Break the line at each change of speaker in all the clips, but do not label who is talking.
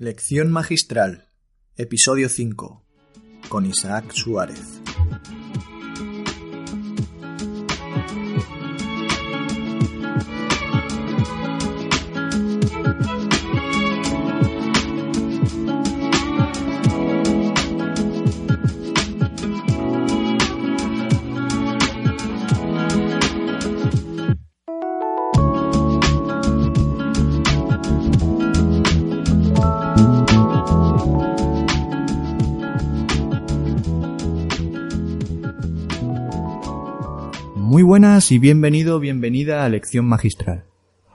Lección Magistral, Episodio 5, con Isaac Suárez. Buenas y bienvenido, bienvenida a Lección Magistral.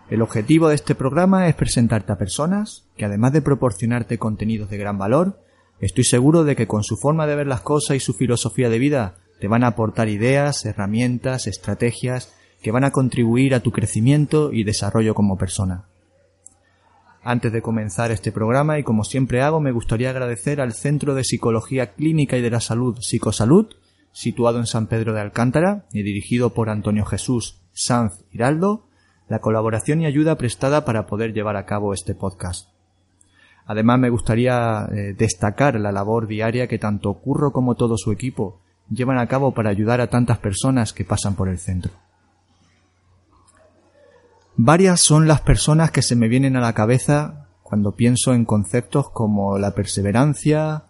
El objetivo de este programa es presentarte a personas que además de proporcionarte contenidos de gran valor, estoy seguro de que con su forma de ver las cosas y su filosofía de vida te van a aportar ideas, herramientas, estrategias que van a contribuir a tu crecimiento y desarrollo como persona. Antes de comenzar este programa, y como siempre hago, me gustaría agradecer al Centro de Psicología Clínica y de la Salud Psicosalud situado en San Pedro de Alcántara y dirigido por Antonio Jesús Sanz Hiraldo, la colaboración y ayuda prestada para poder llevar a cabo este podcast. Además me gustaría eh, destacar la labor diaria que tanto Curro como todo su equipo llevan a cabo para ayudar a tantas personas que pasan por el centro. Varias son las personas que se me vienen a la cabeza cuando pienso en conceptos como la perseverancia,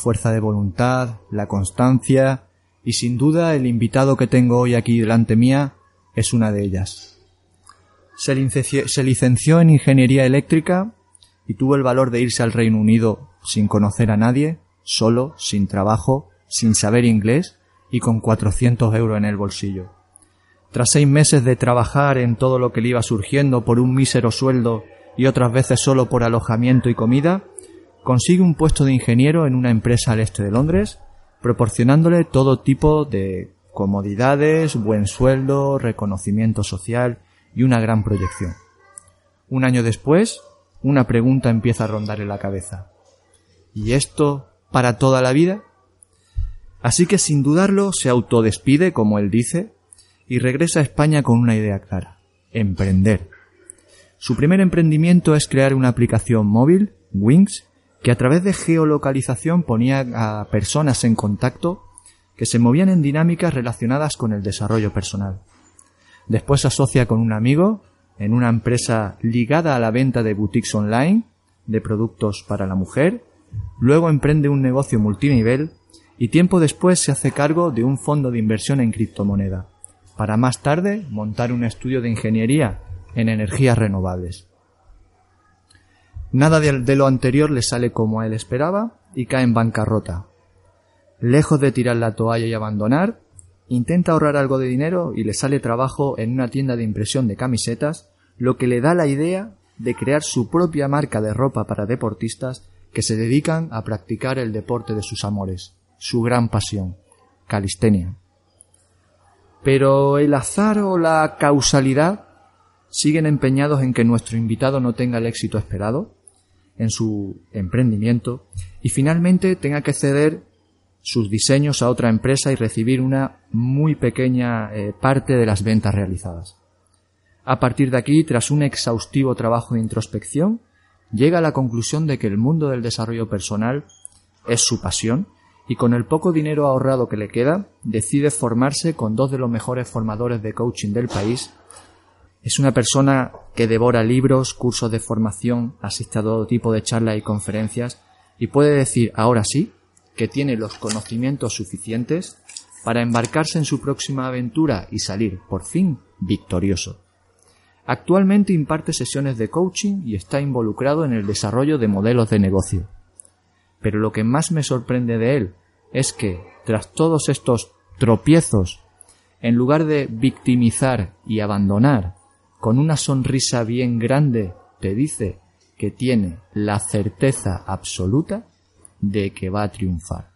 fuerza de voluntad, la constancia y sin duda el invitado que tengo hoy aquí delante mía es una de ellas. Se licenció, se licenció en ingeniería eléctrica y tuvo el valor de irse al Reino Unido sin conocer a nadie, solo, sin trabajo, sin saber inglés y con 400 euros en el bolsillo. Tras seis meses de trabajar en todo lo que le iba surgiendo por un mísero sueldo y otras veces solo por alojamiento y comida, consigue un puesto de ingeniero en una empresa al este de Londres, proporcionándole todo tipo de comodidades, buen sueldo, reconocimiento social y una gran proyección. Un año después, una pregunta empieza a rondar en la cabeza. ¿Y esto para toda la vida? Así que sin dudarlo se autodespide, como él dice, y regresa a España con una idea clara, emprender. Su primer emprendimiento es crear una aplicación móvil, Wings, que a través de geolocalización ponía a personas en contacto que se movían en dinámicas relacionadas con el desarrollo personal. Después se asocia con un amigo en una empresa ligada a la venta de boutiques online de productos para la mujer, luego emprende un negocio multinivel y tiempo después se hace cargo de un fondo de inversión en criptomoneda, para más tarde montar un estudio de ingeniería en energías renovables. Nada de, lo anterior le sale como él esperaba y cae en bancarrota. Lejos de tirar la toalla y abandonar, intenta ahorrar algo de dinero y le sale trabajo en una tienda de impresión de camisetas, lo que le da la idea de crear su propia marca de ropa para deportistas que se dedican a practicar el deporte de sus amores, su gran pasión, calistenia. Pero el azar o la causalidad siguen empeñados en que nuestro invitado no tenga el éxito esperado en su emprendimiento y finalmente tenga que ceder sus diseños a otra empresa y recibir una muy pequeña eh, parte de las ventas realizadas. A partir de aquí, tras un exhaustivo trabajo de introspección, llega a la conclusión de que el mundo del desarrollo personal es su pasión y con el poco dinero ahorrado que le queda, decide formarse con dos de los mejores formadores de coaching del país es una persona que devora libros, cursos de formación, asiste a todo tipo de charlas y conferencias y puede decir ahora sí que tiene los conocimientos suficientes para embarcarse en su próxima aventura y salir, por fin, victorioso. Actualmente imparte sesiones de coaching y está involucrado en el desarrollo de modelos de negocio. Pero lo que más me sorprende de él es que, tras todos estos tropiezos, en lugar de victimizar y abandonar con una sonrisa bien grande, te dice que tiene la certeza absoluta de que va a triunfar.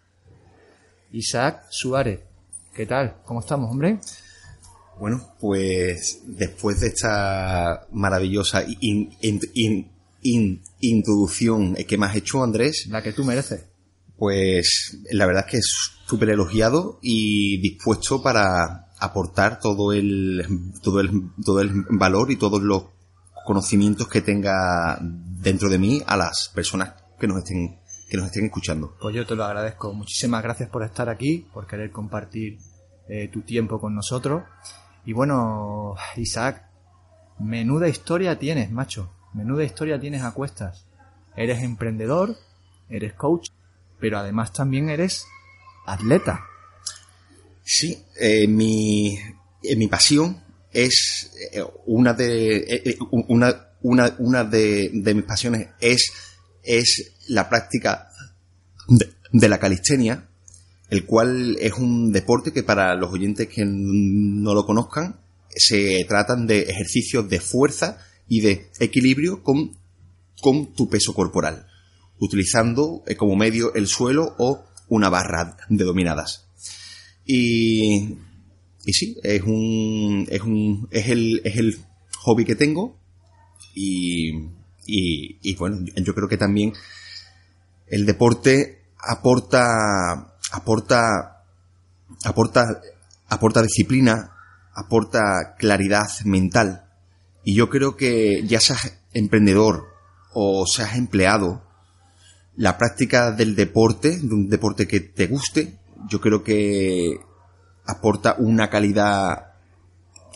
Isaac Suárez, ¿qué tal? ¿Cómo estamos, hombre?
Bueno, pues después de esta maravillosa introducción que me has hecho, Andrés.
La que tú mereces.
Pues la verdad es que es súper elogiado y dispuesto para aportar todo el, todo el, todo el valor y todos los conocimientos que tenga dentro de mí a las personas que nos estén que nos estén escuchando.
Pues yo te lo agradezco. Muchísimas gracias por estar aquí, por querer compartir eh, tu tiempo con nosotros. Y bueno, Isaac, menuda historia tienes, macho. Menuda historia tienes a cuestas. Eres emprendedor, eres coach, pero además también eres atleta.
Sí, eh, mi, eh, mi pasión es eh, una de una, una, una de, de mis pasiones es es la práctica de, de la calistenia, el cual es un deporte que para los oyentes que no lo conozcan se tratan de ejercicios de fuerza y de equilibrio con, con tu peso corporal, utilizando como medio el suelo o una barra de dominadas. Y, y sí, es un, es un, es el, es el hobby que tengo y, y, y bueno, yo creo que también el deporte aporta, aporta, aporta, aporta disciplina, aporta claridad mental. Y yo creo que ya seas emprendedor o seas empleado, la práctica del deporte, de un deporte que te guste, yo creo que aporta una calidad,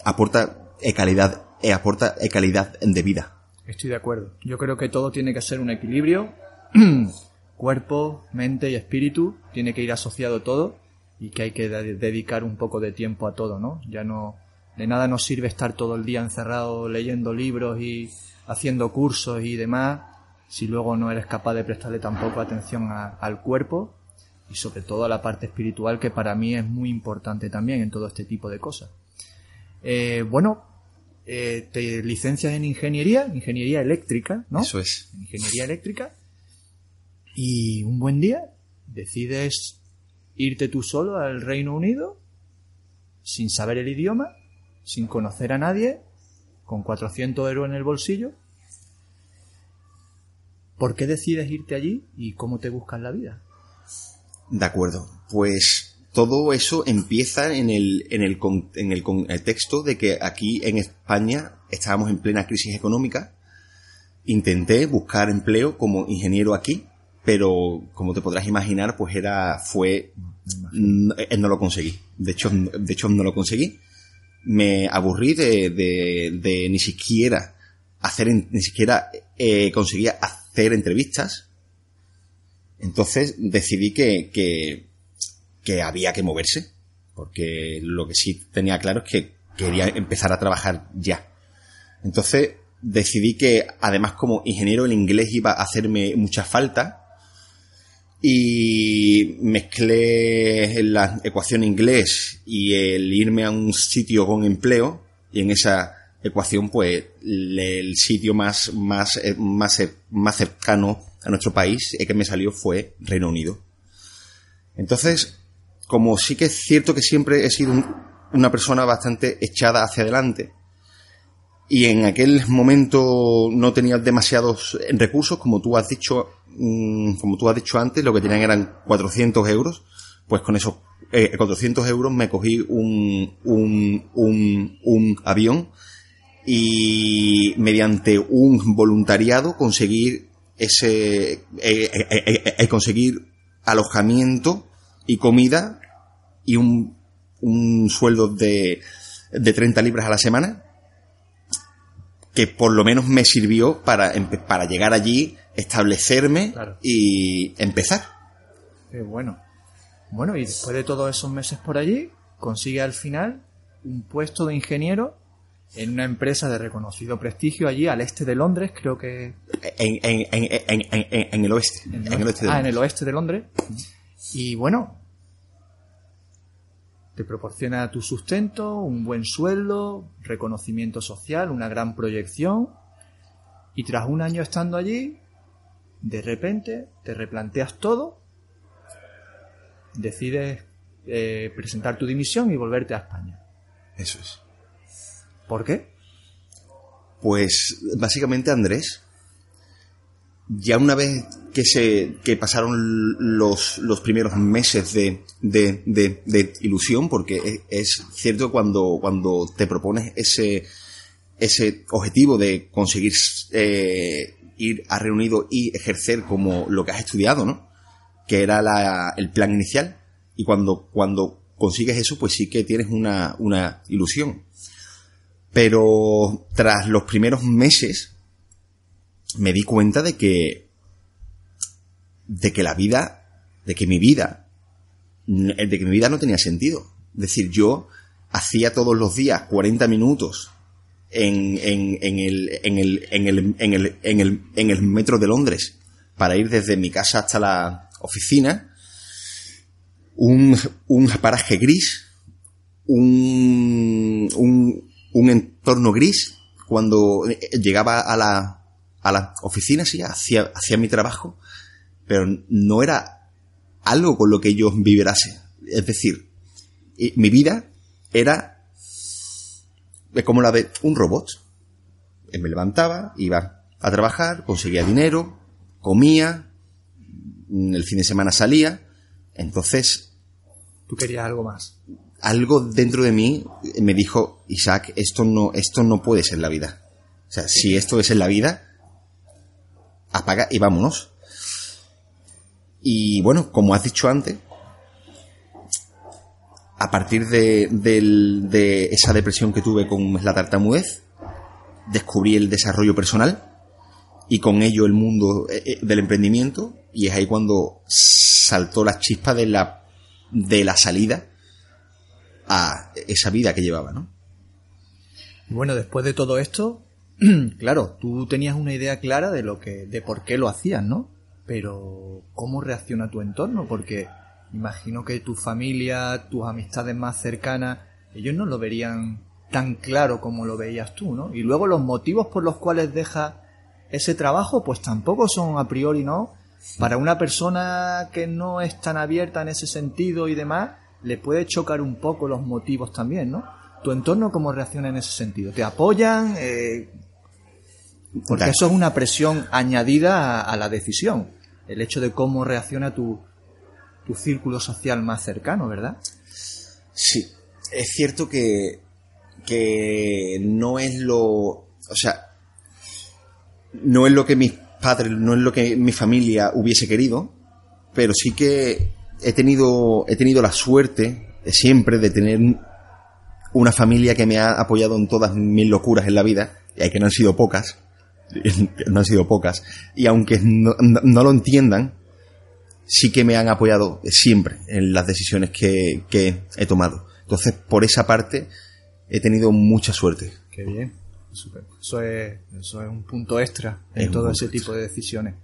aporta eh, calidad, eh, aporta eh, calidad de vida.
Estoy de acuerdo. Yo creo que todo tiene que ser un equilibrio. Cuerpo, mente y espíritu. Tiene que ir asociado todo. Y que hay que de- dedicar un poco de tiempo a todo, ¿no? Ya no. De nada nos sirve estar todo el día encerrado leyendo libros y haciendo cursos y demás. Si luego no eres capaz de prestarle tampoco atención al cuerpo. Y sobre todo a la parte espiritual, que para mí es muy importante también en todo este tipo de cosas. Eh, bueno, eh, te licencias en ingeniería, ingeniería eléctrica, ¿no?
Eso es.
En ingeniería eléctrica. Y un buen día decides irte tú solo al Reino Unido, sin saber el idioma, sin conocer a nadie, con 400 euros en el bolsillo. ¿Por qué decides irte allí y cómo te buscas la vida?
De acuerdo. Pues todo eso empieza en el, en el, con- en el contexto de que aquí en España estábamos en plena crisis económica. Intenté buscar empleo como ingeniero aquí, pero como te podrás imaginar, pues era, fue, mm, eh, no lo conseguí. De hecho, de hecho no lo conseguí. Me aburrí de, de, de ni siquiera hacer, ni siquiera eh, conseguía hacer entrevistas. Entonces decidí que, que, que había que moverse, porque lo que sí tenía claro es que quería empezar a trabajar ya. Entonces decidí que además como ingeniero el inglés iba a hacerme mucha falta y mezclé la ecuación inglés y el irme a un sitio con empleo y en esa ecuación pues el sitio más más eh, más eh, más cercano a nuestro país eh, que me salió fue Reino Unido. Entonces, como sí que es cierto que siempre he sido un- una persona bastante echada hacia adelante y en aquel momento no tenía demasiados recursos, como tú has dicho, mm, como tú has dicho antes, lo que tenían eran 400 euros, pues con esos eh, 400 euros me cogí un, un, un, un avión y mediante un voluntariado conseguir ese eh, eh, eh, conseguir alojamiento y comida y un, un sueldo de, de 30 libras a la semana que por lo menos me sirvió para, para llegar allí, establecerme
Claro.
y empezar.
Qué bueno. Bueno, y después de todos esos meses por allí, consigue al final un puesto de ingeniero en una empresa de reconocido prestigio allí al este de Londres, creo que...
En, en, en, en, el oeste. En el oeste de
ah, en el
Londres.
oeste de Londres. Y bueno, te proporciona tu sustento, un buen sueldo, reconocimiento social, una gran proyección. Y tras un año estando allí, de repente te replanteas todo, decides eh, presentar tu dimisión y volverte a España.
Eso es.
¿Por qué?
Pues básicamente Andrés, ya una vez que se que pasaron los, los primeros meses de, de, de, de ilusión, porque es, cierto cuando, cuando te propones ese, ese objetivo de conseguir eh, ir a reunido y ejercer como lo que has estudiado, ¿no? Que era la, el plan inicial. Y cuando, cuando consigues eso, pues sí que tienes una, una ilusión. Pero tras los primeros meses, me di cuenta de que, de que la vida, de que mi vida, de que mi vida no tenía sentido. Es decir, yo hacía todos los días 40 minutos en, en, el, en, el, en, el, en, el, en, el, en el metro de Londres para ir desde mi casa hasta la oficina, un, un paraje gris, un, un, un entorno gris, cuando llegaba a la, a la oficina, sí, hacía, hacía mi trabajo, pero no era algo con lo que yo vibrase. Es decir, mi vida era como la de un robot. Me levantaba, iba a trabajar, conseguía dinero, comía, el fin de semana salía, entonces...
Tú querías algo más.
Algo dentro de mí me dijo, Isaac, esto no, esto no puede ser la vida. O sea, si esto es en la vida, apaga y vámonos. Y bueno, como has dicho antes, a partir de, de, esa depresión que tuve con la tartamudez, descubrí el desarrollo personal y con ello el mundo eh, eh, del emprendimiento y es ahí cuando saltó la chispa de la, de la salida a esa vida que llevaba, ¿no?
Bueno, después de todo esto, claro, tú tenías una idea clara de lo que, de por qué lo hacías, ¿no? Pero, ¿cómo reacciona tu entorno? Porque Imagino que tu familia, tus amistades más cercanas, ellos no lo verían tan claro como lo veías tú, ¿no? Y luego los motivos por los cuales deja ese trabajo, pues tampoco son a priori, ¿no? Para una persona que no es tan abierta en ese sentido y demás, le puede chocar un poco los motivos también, ¿no? ¿Tu entorno cómo reacciona en ese sentido? ¿Te apoyan? Eh, porque eso es una presión añadida a, a, la decisión. El hecho de cómo reacciona tu, tu círculo social más cercano, ¿verdad?
Sí, es cierto que, que no es lo, o sea, no es lo que mis padres, no es lo que mi familia hubiese querido, pero sí que he tenido, he tenido la suerte siempre de tener una familia que me ha apoyado en todas mis locuras en la vida, y que no han sido pocas, no han sido pocas, y aunque no, no lo entiendan, sí que me han apoyado siempre en las decisiones que, he tomado. Entonces, por esa parte, he tenido mucha suerte.
Qué bien. Eso es, eso es un punto extra en todo ese tipo de decisiones.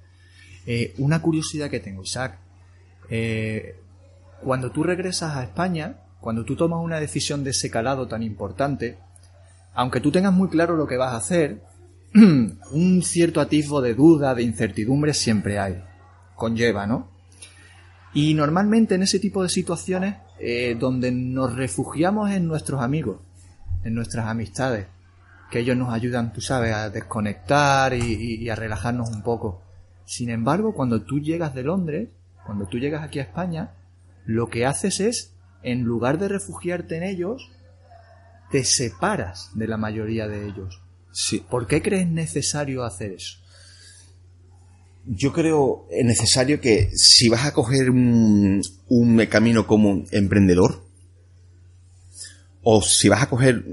Eh, una curiosidad que tengo, Isaac. Eh, cuando tú regresas a España, cuando tú tomas una decisión de ese calado tan importante, aunque tú tengas muy claro lo que vas a hacer, un cierto atisbo de duda, de incertidumbre siempre hay. Conlleva, ¿no? Y normalmente en ese tipo de situaciones, eh, donde nos refugiamos en nuestros amigos, en nuestras amistades, que ellos nos ayudan, tú sabes, a desconectar y, a relajarnos un poco. Sin embargo, cuando tú llegas de Londres, cuando tú llegas aquí a España, lo que haces es, en lugar de refugiarte en ellos, te separas de la mayoría de ellos.
Sí.
¿Por qué crees necesario hacer eso?
yo creo necesario que si vas a coger un, camino como emprendedor, o si vas a coger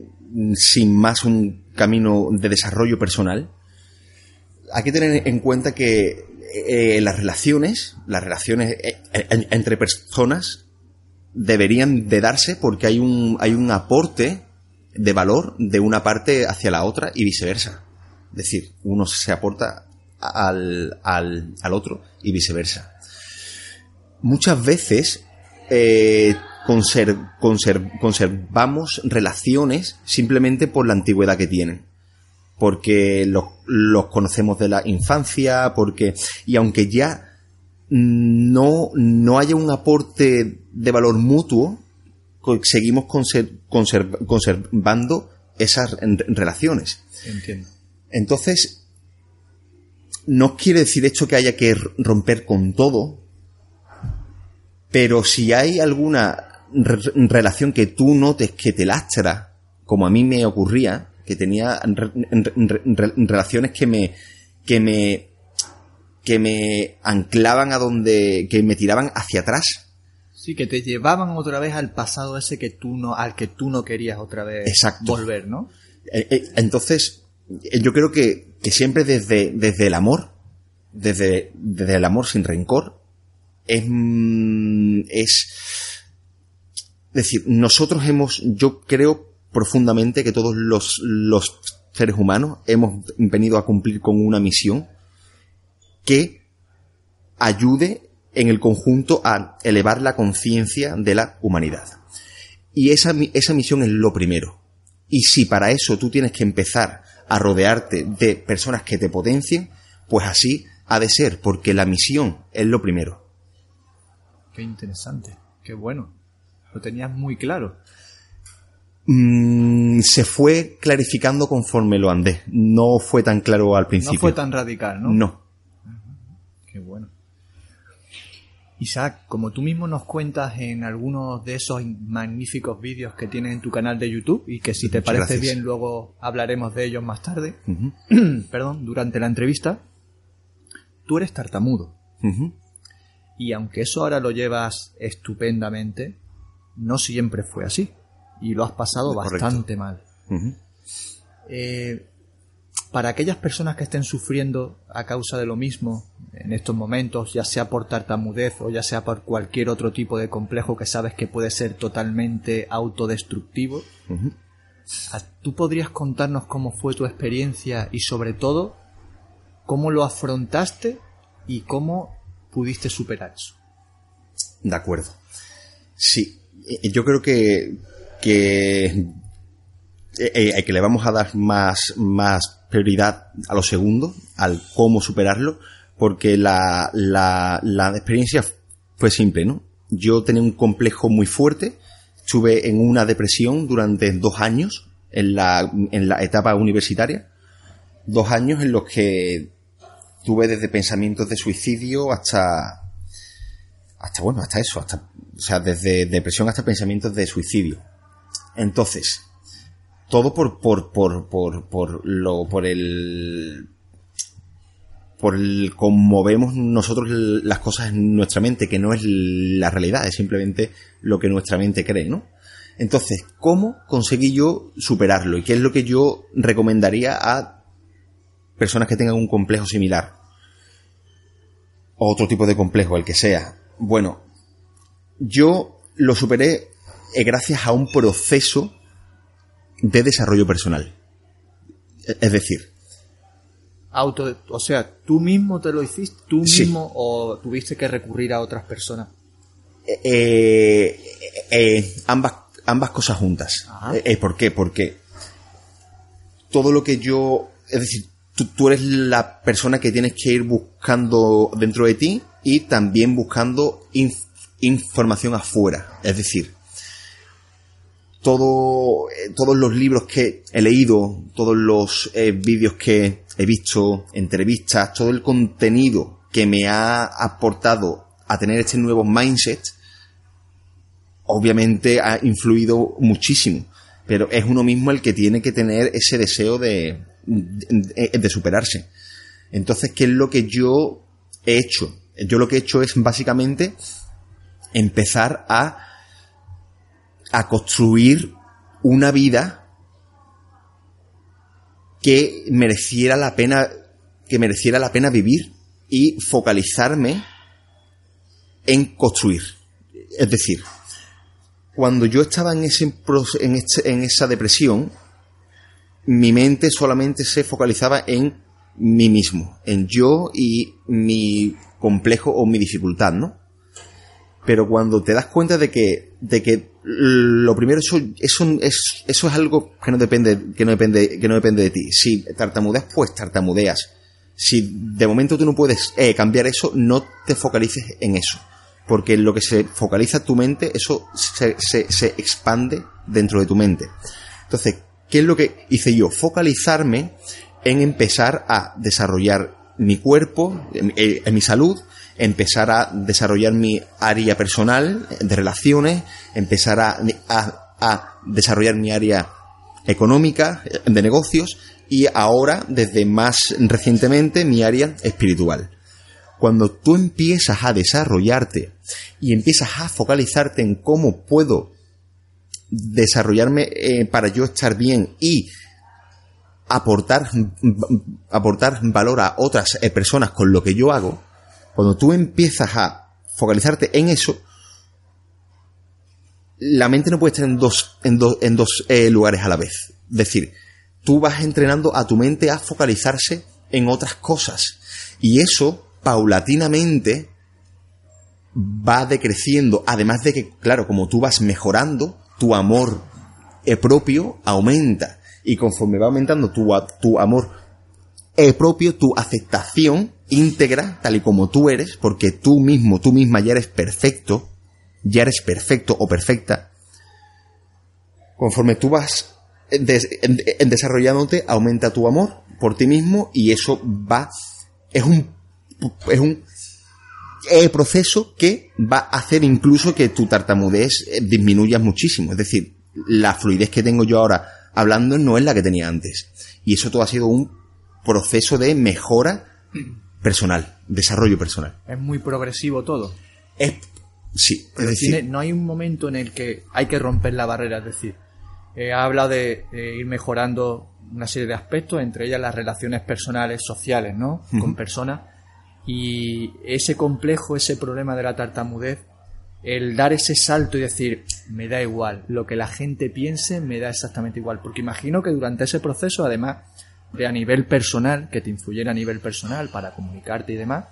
sin más un camino de desarrollo personal, hay que tener en cuenta que eh, las relaciones, las relaciones eh, entre personas deberían de darse porque hay un, hay un aporte de valor de una parte hacia la otra y viceversa. Es decir, uno se aporta al, al, al otro y viceversa. Muchas veces eh, conservamos relaciones simplemente por la antigüedad que tienen. Porque los, los conocemos de la infancia, porque. Y aunque ya no, no haya un aporte de valor mutuo, seguimos conservando esas relaciones.
Entiendo.
Entonces, no quiere decir esto que haya que romper con todo, pero si hay alguna relación que tú notes que te lastra, como a mí me ocurría, que tenía relaciones que me, que me, que me anclaban a donde, que me tiraban hacia atrás.
Sí, que te llevaban otra vez al pasado ese que tú no, al que tú no querías otra vez volver, ¿no?
Eh, eh, entonces, eh, yo creo que, que siempre desde, desde el amor, desde, desde el amor sin rencor, es, mm, es, decir, nosotros hemos, yo creo profundamente que todos los, los seres humanos hemos venido a cumplir con una misión que ayude en el conjunto a elevar la conciencia de la humanidad. Y esa, esa misión es lo primero. Y si para eso tú tienes que empezar a rodearte de personas que te potencien, pues así ha de ser, porque la misión es lo primero.
Qué interesante, qué bueno. Lo tenías muy claro.
Mm, se fue clarificando conforme lo andé. No fue tan claro al principio. No
fue tan radical, ¿no?
No.
Qué bueno. Isaac, como tú mismo nos cuentas en algunos de esos magníficos vídeos que tienes en tu canal de YouTube y que si te parece bien luego hablaremos de ellos más tarde, perdón, durante la entrevista, tú eres tartamudo. Y aunque eso ahora lo llevas estupendamente, no siempre fue así. Y lo has pasado bastante mal. eh, para aquellas personas que estén sufriendo a causa de lo mismo en estos momentos, ya sea por tartamudez o ya sea por cualquier otro tipo de complejo que sabes que puede ser totalmente autodestructivo, ¿tú podrías contarnos cómo fue tu experiencia y sobre todo cómo lo afrontaste y cómo pudiste superar eso?
De acuerdo. Sí, eh, yo creo que, que, eh, eh, que le vamos a dar más, más prioridad a lo segundo, al cómo superarlo, porque la, la, la experiencia fue simple, ¿no? Yo tenía un complejo muy fuerte, estuve en una depresión durante dos años en la, en la etapa universitaria, dos años en los que tuve desde pensamientos de suicidio hasta, hasta bueno, hasta eso, hasta, o sea, desde depresión hasta pensamientos de suicidio. Entonces, todo por, por, por, por, por lo, por el, por el cómo vemos nosotros las cosas en nuestra mente, que no es la realidad, es simplemente lo que nuestra mente cree, ¿no? Entonces, ¿cómo conseguí yo superarlo? ¿Y qué es lo que yo recomendaría a personas que tengan un complejo similar? O otro tipo de complejo, el que sea. Bueno, yo lo superé gracias a un proceso de desarrollo personal. Es decir,
auto, o sea, tú mismo te lo hiciste, tú mismo o tuviste que recurrir a otras personas.
Eh, eh, eh, ambas, ambas cosas juntas. ¿Por qué? Porque todo lo que yo, es decir, tú, eres la persona que tienes que ir buscando dentro de ti y también buscando información afuera. Es decir, todo, eh, todos los libros que he leído, todos los eh, vídeos que he visto, entrevistas, todo el contenido que me ha aportado a tener este nuevo mindset, obviamente ha influido muchísimo. Pero es uno mismo el que tiene que tener ese deseo de, de, de superarse. Entonces, ¿qué es lo que yo he hecho? Yo lo que he hecho es básicamente empezar a a construir una vida que mereciera la pena que mereciera la pena vivir y focalizarme en construir. Es decir, cuando yo estaba en, ese, en, este, en esa depresión, mi mente solamente se focalizaba en mí mismo, en yo y mi complejo o mi dificultad, ¿no? Pero cuando te das cuenta de que, de que lo primero eso, eso, es, eso es algo que no depende, que no depende, que no depende de ti. Si tartamudeas, pues tartamudeas. Si de momento tú no puedes eh, cambiar eso, no te focalices en eso. Porque lo que se focaliza tu mente, eso se, se, expande dentro de tu mente. Entonces, ¿qué es lo que hice yo? Focalizarme en empezar a desarrollar mi cuerpo, en, en mi salud, empezar a desarrollar mi área personal de relaciones, empezar a, a, desarrollar mi área económica, de negocios y ahora, desde más recientemente, mi área espiritual. Cuando tú empiezas a desarrollarte y empiezas a focalizarte en cómo puedo desarrollarme eh, para yo estar bien y aportar, aportar valor a otras eh, personas con lo que yo hago, cuando tú empiezas a focalizarte en eso, la mente no puede estar en dos, en, en dos eh, lugares a la vez. Es decir, tú vas entrenando a tu mente a focalizarse en otras cosas. Y eso, paulatinamente, va decreciendo. Además de que, claro, como tú vas mejorando, tu amor eh, propio aumenta. Y conforme va aumentando tu, tu amor eh, propio, tu aceptación íntegra, tal y como tú eres, porque tú mismo, tú misma ya eres perfecto, ya eres perfecto o perfecta, conforme tú vas desarrollándote, aumenta tu amor por ti mismo y eso va, es un, es un proceso que va a hacer incluso que tu tartamudez eh, disminuya muchísimo. Es decir, la fluidez que tengo yo ahora hablando no es la que tenía antes. Y eso todo ha sido un proceso de mejora personal, desarrollo personal.
Es muy progresivo todo.
Es Sí,
es decir, no hay un momento en el que hay que romper la barrera, es decir, eh, habla de ir mejorando una serie de aspectos, entre ellas las relaciones personales, sociales, ¿no? Con personas. Y ese complejo, ese problema de la tartamudez, el dar ese salto y decir, me da igual, lo que la gente piense me da exactamente igual. Porque imagino que durante ese proceso, además de a nivel personal, que te influyera a nivel personal para comunicarte y demás,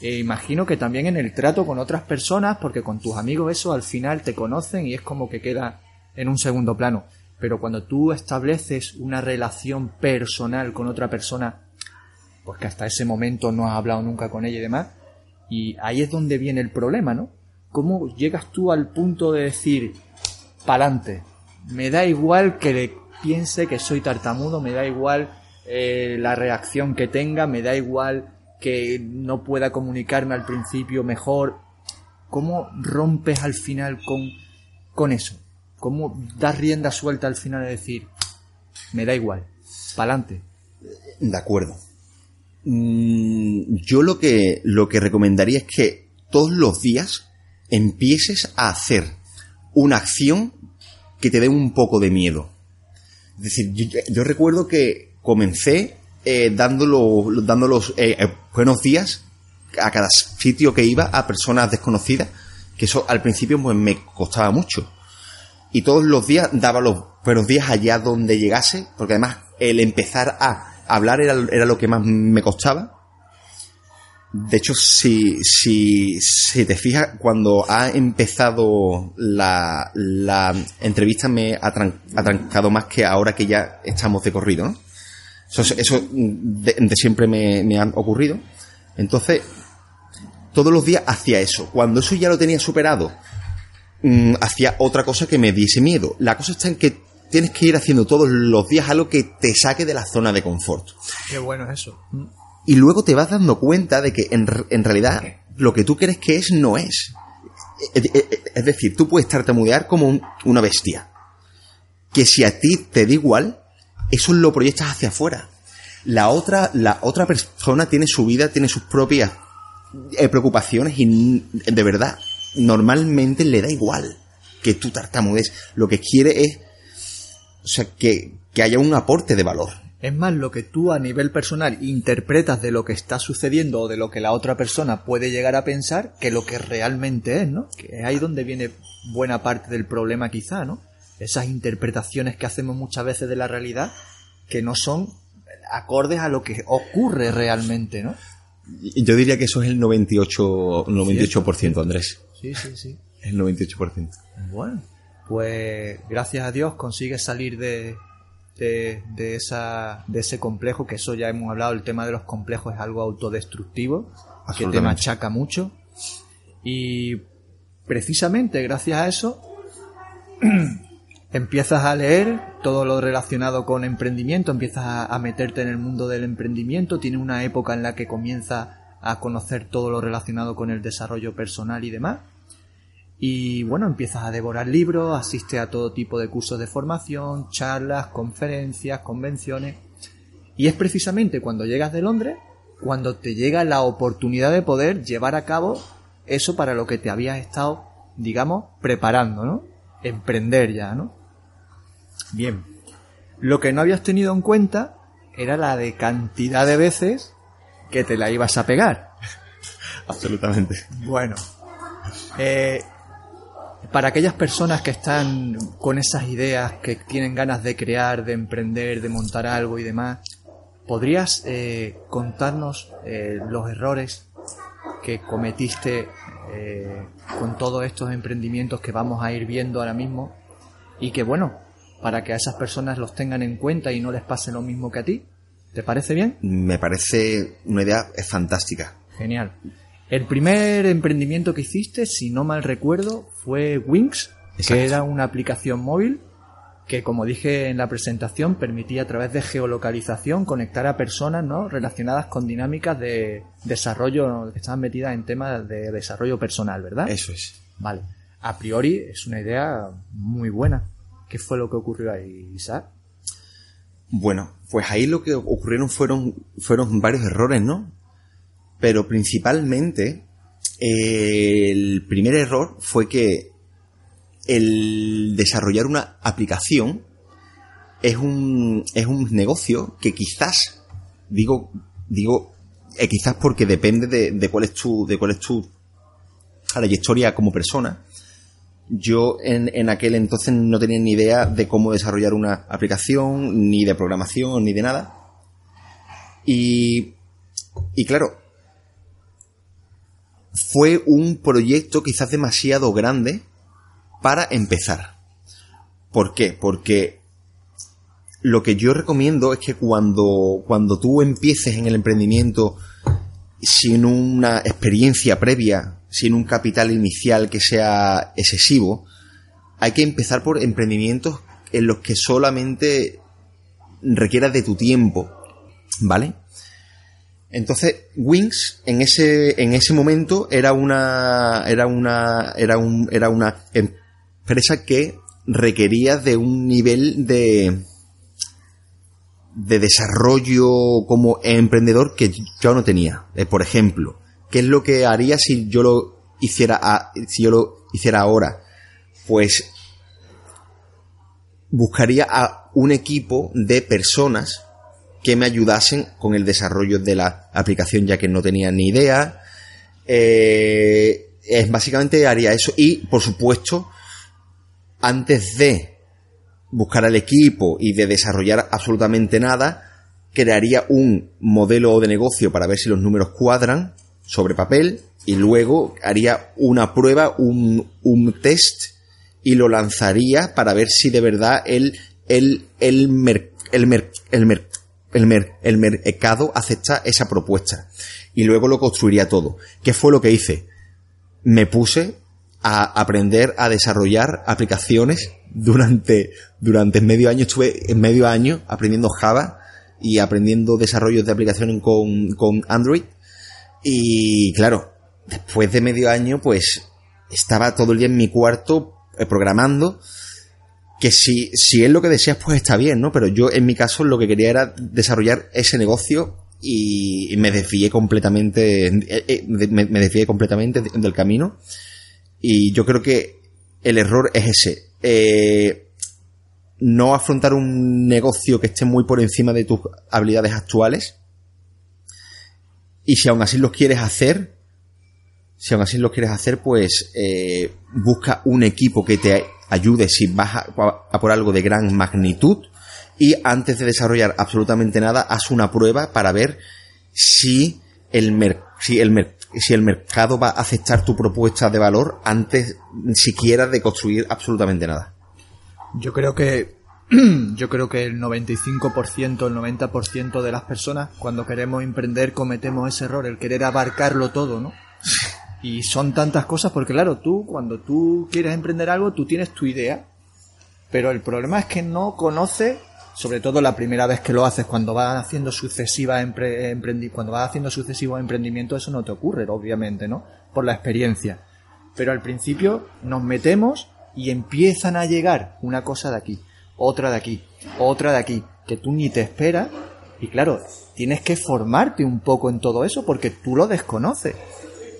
e imagino que también en el trato con otras personas, porque con tus amigos eso al final te conocen y es como que queda en un segundo plano. Pero cuando tú estableces una relación personal con otra persona, pues que hasta ese momento no has hablado nunca con ella y demás, y ahí es donde viene el problema, ¿no? ¿Cómo llegas tú al punto de decir, pa'lante, me da igual que le piense que soy tartamudo, me da igual eh, la reacción que tenga, me da igual que no pueda comunicarme al principio mejor. ¿Cómo rompes al final con, con eso? ¿Cómo das rienda suelta al final de decir, me da igual, pa'lante?
De acuerdo. Mm, yo lo que, lo que recomendaría es que todos los días empieces a hacer una acción que te dé un poco de miedo. Es decir, yo recuerdo que comencé eh, dándolo, dándolos eh, eh, buenos días a cada sitio que iba a personas desconocidas, que eso al principio pues me costaba mucho. Y todos los días daba los buenos días allá donde llegase, porque además el empezar a hablar era, era lo que más me costaba. De hecho, si, si, te fijas, cuando ha empezado la, la entrevista me ha, trancado más que ahora que ya estamos de corrido, ¿no? Eso, eso de, siempre me, me, ha ocurrido. Entonces, todos los días hacía eso. Cuando eso ya lo tenía superado, mm, hacía otra cosa que me diese miedo. La cosa está en que tienes que ir haciendo todos los días algo que te saque de la zona de confort.
Qué bueno es eso.
Y luego te vas dando cuenta de que en, en realidad lo que tú crees que es no es. Es decir, tú puedes tartamudear como una bestia. Que si a ti te da igual, eso lo proyectas hacia afuera. La otra, la otra persona tiene su vida, tiene sus propias eh, preocupaciones y de verdad, normalmente le da igual que tú tartamudes. Lo que quiere es, o sea, que, que haya un aporte de valor.
Es más lo que tú a nivel personal interpretas de lo que está sucediendo o de lo que la otra persona puede llegar a pensar que lo que realmente es, ¿no? Que es ahí donde viene buena parte del problema quizá, ¿no? Esas interpretaciones que hacemos muchas veces de la realidad que no son acordes a lo que ocurre realmente, ¿no?
Yo diría que eso es el 98%, 98% Andrés.
Sí, sí, sí.
El 98%.
Bueno, pues gracias a Dios consigues salir de, de, de, esa, de ese complejo, que eso ya hemos hablado, el tema de los complejos es algo autodestructivo, que te machaca mucho. Y precisamente gracias a eso empiezas a leer todo lo relacionado con emprendimiento, empiezas a, meterte en el mundo del emprendimiento, tiene una época en la que comienza a conocer todo lo relacionado con el desarrollo personal y demás. y bueno, empiezas a devorar libros, asistes a todo tipo de cursos de formación, charlas, conferencias, convenciones. Y es precisamente cuando llegas de Londres cuando te llega la oportunidad de poder llevar a cabo eso para lo que te habías estado, digamos, preparando, ¿no? Emprender ya, ¿no? Bien. Lo que no habías tenido en cuenta era la de cantidad de veces que te la ibas a pegar.
Absolutamente.
Bueno, eh, para aquellas personas que están con esas ideas, que tienen ganas de crear, de emprender, de montar algo y demás, ¿podrías eh, contarnos eh, los errores que cometiste eh, con todos estos emprendimientos que vamos a ir viendo ahora mismo? Y que bueno, para que a esas personas los tengan en cuenta y no les pase lo mismo que a ti. ¿Te parece bien?
Me parece una idea fantástica.
Genial. El primer emprendimiento que hiciste, si no mal recuerdo, fue Wings, que era una aplicación móvil que, como dije en la presentación, permitía a través de geolocalización conectar a personas ¿no? relacionadas con dinámicas de desarrollo, que estaban metidas en temas de desarrollo personal, ¿verdad?
Eso es.
Vale. A priori es una idea muy buena. ¿Qué fue lo que ocurrió ahí, Isaac?
Bueno, pues ahí lo que ocurrieron fueron, fueron varios errores, ¿no? Pero principalmente, eh, el primer error fue que el desarrollar una aplicación es un, es un negocio que quizás, digo, digo, eh, quizás porque depende de, de, cuál es tu, de cuál es tu trayectoria como persona. Yo en, en aquel entonces no tenía ni idea de cómo desarrollar una aplicación, ni de programación, ni de nada. Y, y claro, fue un proyecto quizás demasiado grande para empezar. ¿Por qué? Porque lo que yo recomiendo es que cuando, cuando tú empieces en el emprendimiento sin una experiencia previa, sin un capital inicial que sea excesivo, hay que empezar por emprendimientos en los que solamente requieras de tu tiempo, ¿vale? Entonces, Wings en ese, en ese momento era una, era una, era un, era una empresa que requería de un nivel de, de desarrollo como emprendedor que yo no tenía. Eh, por ejemplo, ¿qué es lo que haría si yo lo hiciera, a, si yo lo hiciera ahora? Pues buscaría a un equipo de personas que me ayudasen con el desarrollo de la aplicación ya que no tenía ni idea. Eh, es, básicamente haría eso y, por supuesto, antes de buscar al equipo y de desarrollar absolutamente nada, crearía un modelo de negocio para ver si los números cuadran sobre papel y luego haría una prueba, un, un test y lo lanzaría para ver si de verdad el, el, el, el, el, el, el mercado acepta esa propuesta. Y luego lo construiría todo. ¿Qué fue lo que hice? Me puse a aprender a desarrollar aplicaciones durante, durante medio año. Estuve en medio año aprendiendo Java y aprendiendo desarrollos de aplicaciones con, con Android. Y claro, después de medio año, pues estaba todo el día en mi cuarto eh, programando. Que si, si es lo que deseas, pues está bien, ¿no? Pero yo en mi caso lo que quería era desarrollar ese negocio y me desvié completamente, eh, eh, me desvié completamente del camino y yo creo que el error es ese. Eh, no afrontar un negocio que esté muy por encima de tus habilidades actuales. Y si aún así lo quieres hacer, si aún así lo quieres hacer, pues eh, busca un equipo que te ayude si vas a, a, por algo de gran magnitud. Y antes de desarrollar absolutamente nada, haz una prueba para ver si el, mer si el, mer si el mercado va a aceptar tu propuesta de valor antes siquiera de construir absolutamente nada.
Yo creo que yo creo que el 95%, el 90% de las personas cuando queremos emprender cometemos ese error, el querer abarcarlo todo, ¿no? Y son tantas cosas porque claro, tú cuando tú quieres emprender algo, tú tienes tu idea, pero el problema es que no conoces sobre todo la primera vez que lo haces, cuando vas haciendo sucesivas cuando vas haciendo sucesivos emprendimientos, eso no te ocurre, obviamente, ¿no? Por la experiencia. Pero al principio nos metemos y empiezan a llegar una cosa de aquí, otra de aquí, otra de aquí, que tú ni te esperas. Y claro, tienes que formarte un poco en todo eso porque tú lo desconoces.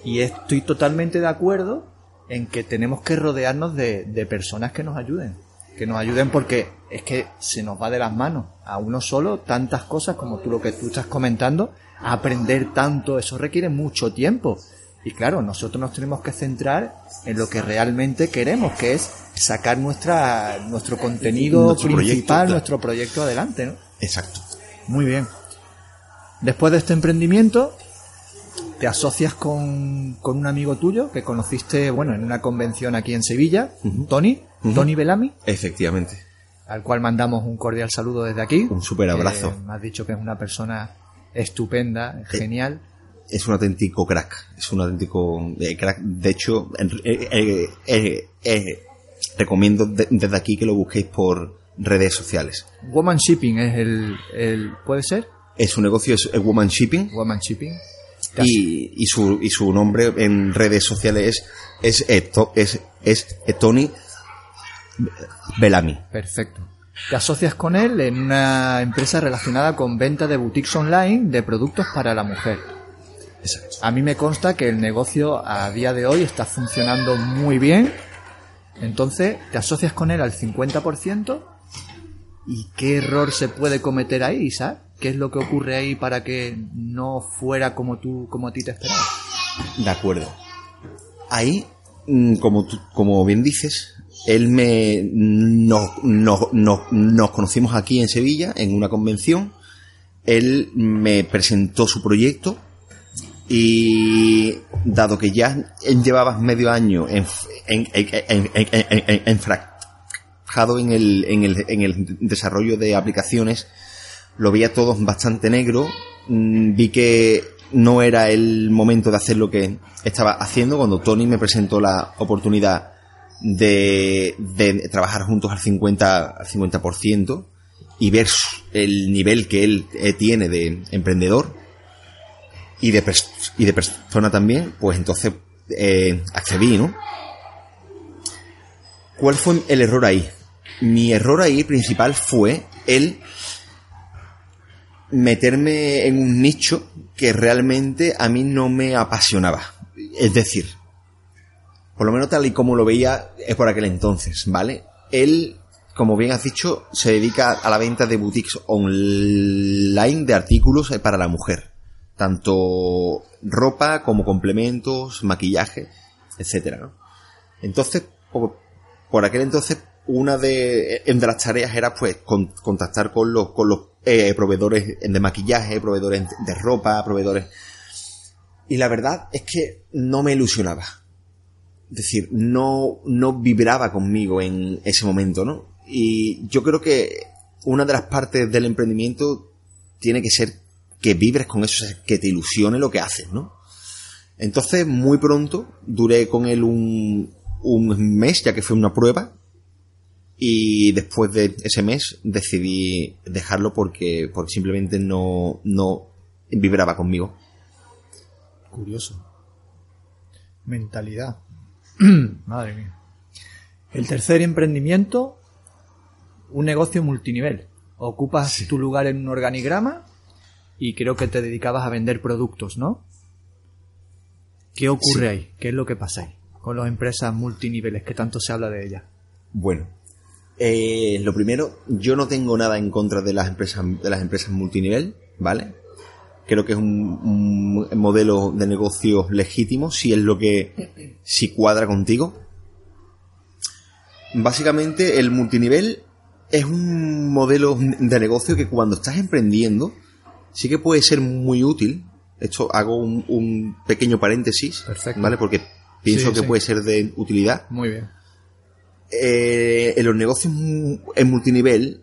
Y estoy totalmente de acuerdo en que tenemos que rodearnos de, de personas que nos ayuden. Que nos ayuden porque es que se nos va de las manos a uno solo tantas cosas como tú lo que tú estás comentando. Aprender tanto, eso requiere mucho tiempo. Y claro, nosotros nos tenemos que centrar en lo que realmente queremos, que es sacar nuestra, nuestro contenido
Nuestro
principal, nuestro proyecto adelante, ¿no?
Exacto.
Muy bien. Después de este emprendimiento, te asocias con, con un amigo tuyo que conociste, bueno, en una convención aquí en Sevilla, Tony. Tony Belami,
Efectivamente.
al cual mandamos un cordial saludo desde aquí.
Un súper abrazo.
Eh, me has dicho que es una persona estupenda, genial.
Es un auténtico crack. Es un auténtico eh, crack. De hecho, eh, eh, eh, recomiendo de- desde aquí que lo busquéis por redes sociales.
Woman Shipping es el, el ¿puede ser?
Es un negocio, es, es Woman Shipping.
Woman Shipping.
Y, y su, y su nombre en redes sociales es, es, es, es eh, Tony Bellamy.
Perfecto. Te asocias con él en una empresa relacionada con venta de boutiques online de productos para la mujer. A mí me consta que el negocio a día de hoy está funcionando muy bien. Entonces, te asocias con él al 50%. ¿Y qué error se puede cometer ahí, Isaac? ¿Qué es lo que ocurre ahí para que no fuera como tú, como a ti te esperabas?
De acuerdo. Ahí, mm, como, tú- como bien dices, él me nos, nos, nos conocimos aquí en Sevilla en una convención. Él me presentó su proyecto y dado que ya él llevaba medio año en, en, en, el, desarrollo de aplicaciones, lo veía todo bastante negro. Mm, Vi que no era el momento de hacer lo que estaba haciendo cuando Tony me presentó la oportunidad de, de trabajar juntos al 50, al 50% y ver el nivel que él eh, tiene de emprendedor y de, pers- y de persona también, pues entonces eh, accedí, ¿no? ¿Cuál fue el error ahí? Mi error ahí principal fue el meterme en un nicho que realmente a mí no me apasionaba. Es decir, por lo menos tal y como lo veía es por aquel entonces, ¿vale? Él, como bien has dicho, se dedica a la venta de boutiques online de artículos para la mujer. Tanto ropa como complementos, maquillaje, etcétera, ¿no? Entonces, por, aquel entonces, una de, de las tareas era pues con- contactar con los, con los eh, proveedores de maquillaje, proveedores de ropa, proveedores. Y la verdad es que no me ilusionaba. Es decir, no, no vibraba conmigo en ese momento, ¿no? Y yo creo que una de las partes del emprendimiento tiene que ser que vibres con eso, o sea, que te ilusione lo que haces, ¿no? Entonces, muy pronto, duré con él un, un mes, ya que fue una prueba, y después de ese mes decidí dejarlo porque, porque simplemente no, no vibraba conmigo.
Curioso. Mentalidad. Madre mía. El tercer emprendimiento, un negocio multinivel. Ocupas tu lugar en un organigrama y creo que te dedicabas a vender productos, ¿no? ¿Qué ocurre ahí? ¿Qué es lo que pasa ahí con las empresas multiniveles que tanto se habla de ellas?
Bueno, eh, lo primero, yo no tengo nada en contra de las empresas, de las empresas multinivel, ¿vale? Creo que es un, un modelo de negocio legítimo, si es lo que, si cuadra contigo. Básicamente, el multinivel es un modelo de negocio que cuando estás emprendiendo, sí que puede ser muy útil. Esto hago un, un pequeño paréntesis,
Perfecto.
¿vale? Porque pienso
Sí,
que
sí.
puede ser de utilidad
Muy bien.
eh, en los negocios en multinivel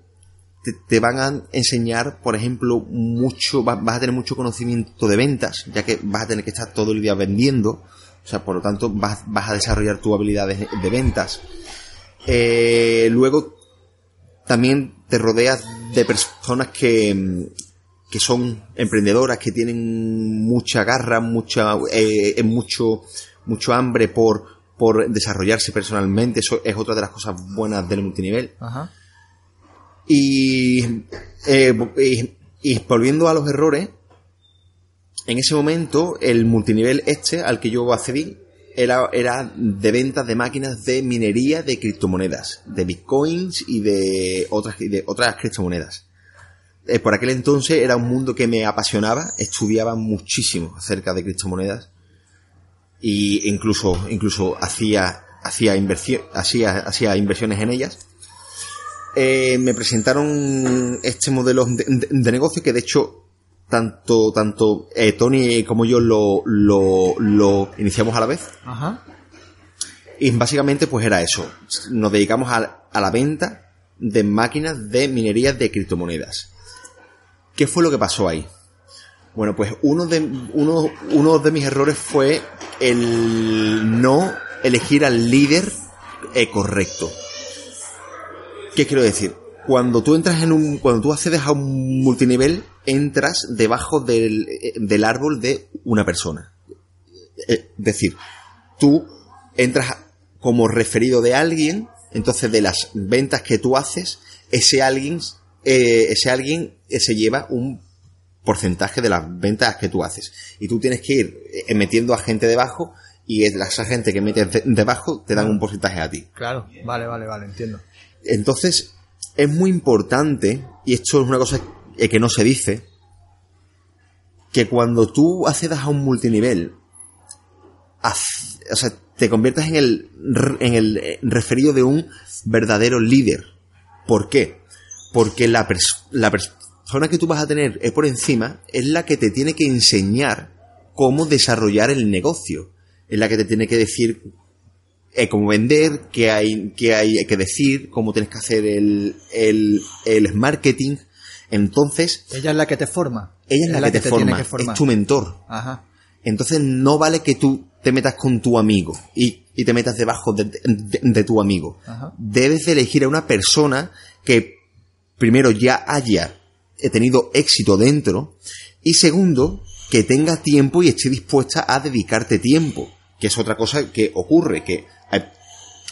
te, te van a enseñar, por ejemplo, mucho, va- vas a tener mucho conocimiento de ventas, ya que vas a tener que estar todo el día vendiendo, o sea, por lo tanto vas, vas a desarrollar tus habilidades de ventas. Eh, luego también te rodeas de personas que, que son emprendedoras, que tienen mucha garra, mucha, eh, mucho, mucho hambre por, por desarrollarse personalmente, eso es otra de las cosas buenas del multinivel.
Ajá.
Y, eh, y, y volviendo a los errores, en ese momento el multinivel este al que yo accedí era, era de ventas de máquinas de minería de criptomonedas, de bitcoins y de otras, y de otras criptomonedas. Eh, por aquel entonces era un mundo que me apasionaba, estudiaba muchísimo acerca de criptomonedas y incluso, incluso hacía, hacía, inversión, hacía, hacía inversiones en ellas. Eh, me presentaron este modelo de, de- de negocio que de hecho tanto, tanto eh, Tony como yo lo, lo, lo iniciamos a la vez.
Ajá.
Y básicamente pues era eso. Nos dedicamos a, a la venta de máquinas de minería de criptomonedas. ¿Qué fue lo que pasó ahí? Bueno, pues uno de, uno, de mis errores fue el no elegir al líder eh, correcto. ¿Qué quiero decir? Cuando tú entras en un, cuando tú accedes a un multinivel, entras debajo del, eh, del árbol de una persona. Es decir, tú entras como referido de alguien, entonces de las ventas que tú haces, ese alguien, eh, ese alguien eh, se lleva un porcentaje de las ventas que tú haces. Y tú tienes que ir eh, metiendo a gente debajo y es- esa gente que metes de- debajo te dan un porcentaje a ti.
Claro. Vale, vale, vale, entiendo.
Entonces, es muy importante, y esto es una cosa que no se dice, que cuando tú accedas a un multinivel, haz- o sea, te conviertas en el, en el referido de un verdadero líder. ¿Por qué? Porque la, pers- la persona que tú vas a tener eh, por encima es la que te tiene que enseñar cómo desarrollar el negocio. Es la que te tiene que decir eh, cómo vender, qué hay, qué hay que decir, cómo tienes que hacer el, el, el marketing. Entonces,
Ella es la que te forma.
ella es la, que, te, forma,
que
es tu mentor.
Ajá.
Entonces no vale que tú te metas con tu amigo y, y te metas debajo de, de- de tu amigo.
Ajá.
Debes de elegir a una persona que primero ya haya tenido éxito dentro y segundo que tenga tiempo y esté dispuesta a dedicarte tiempo, que es otra cosa que ocurre, que hay,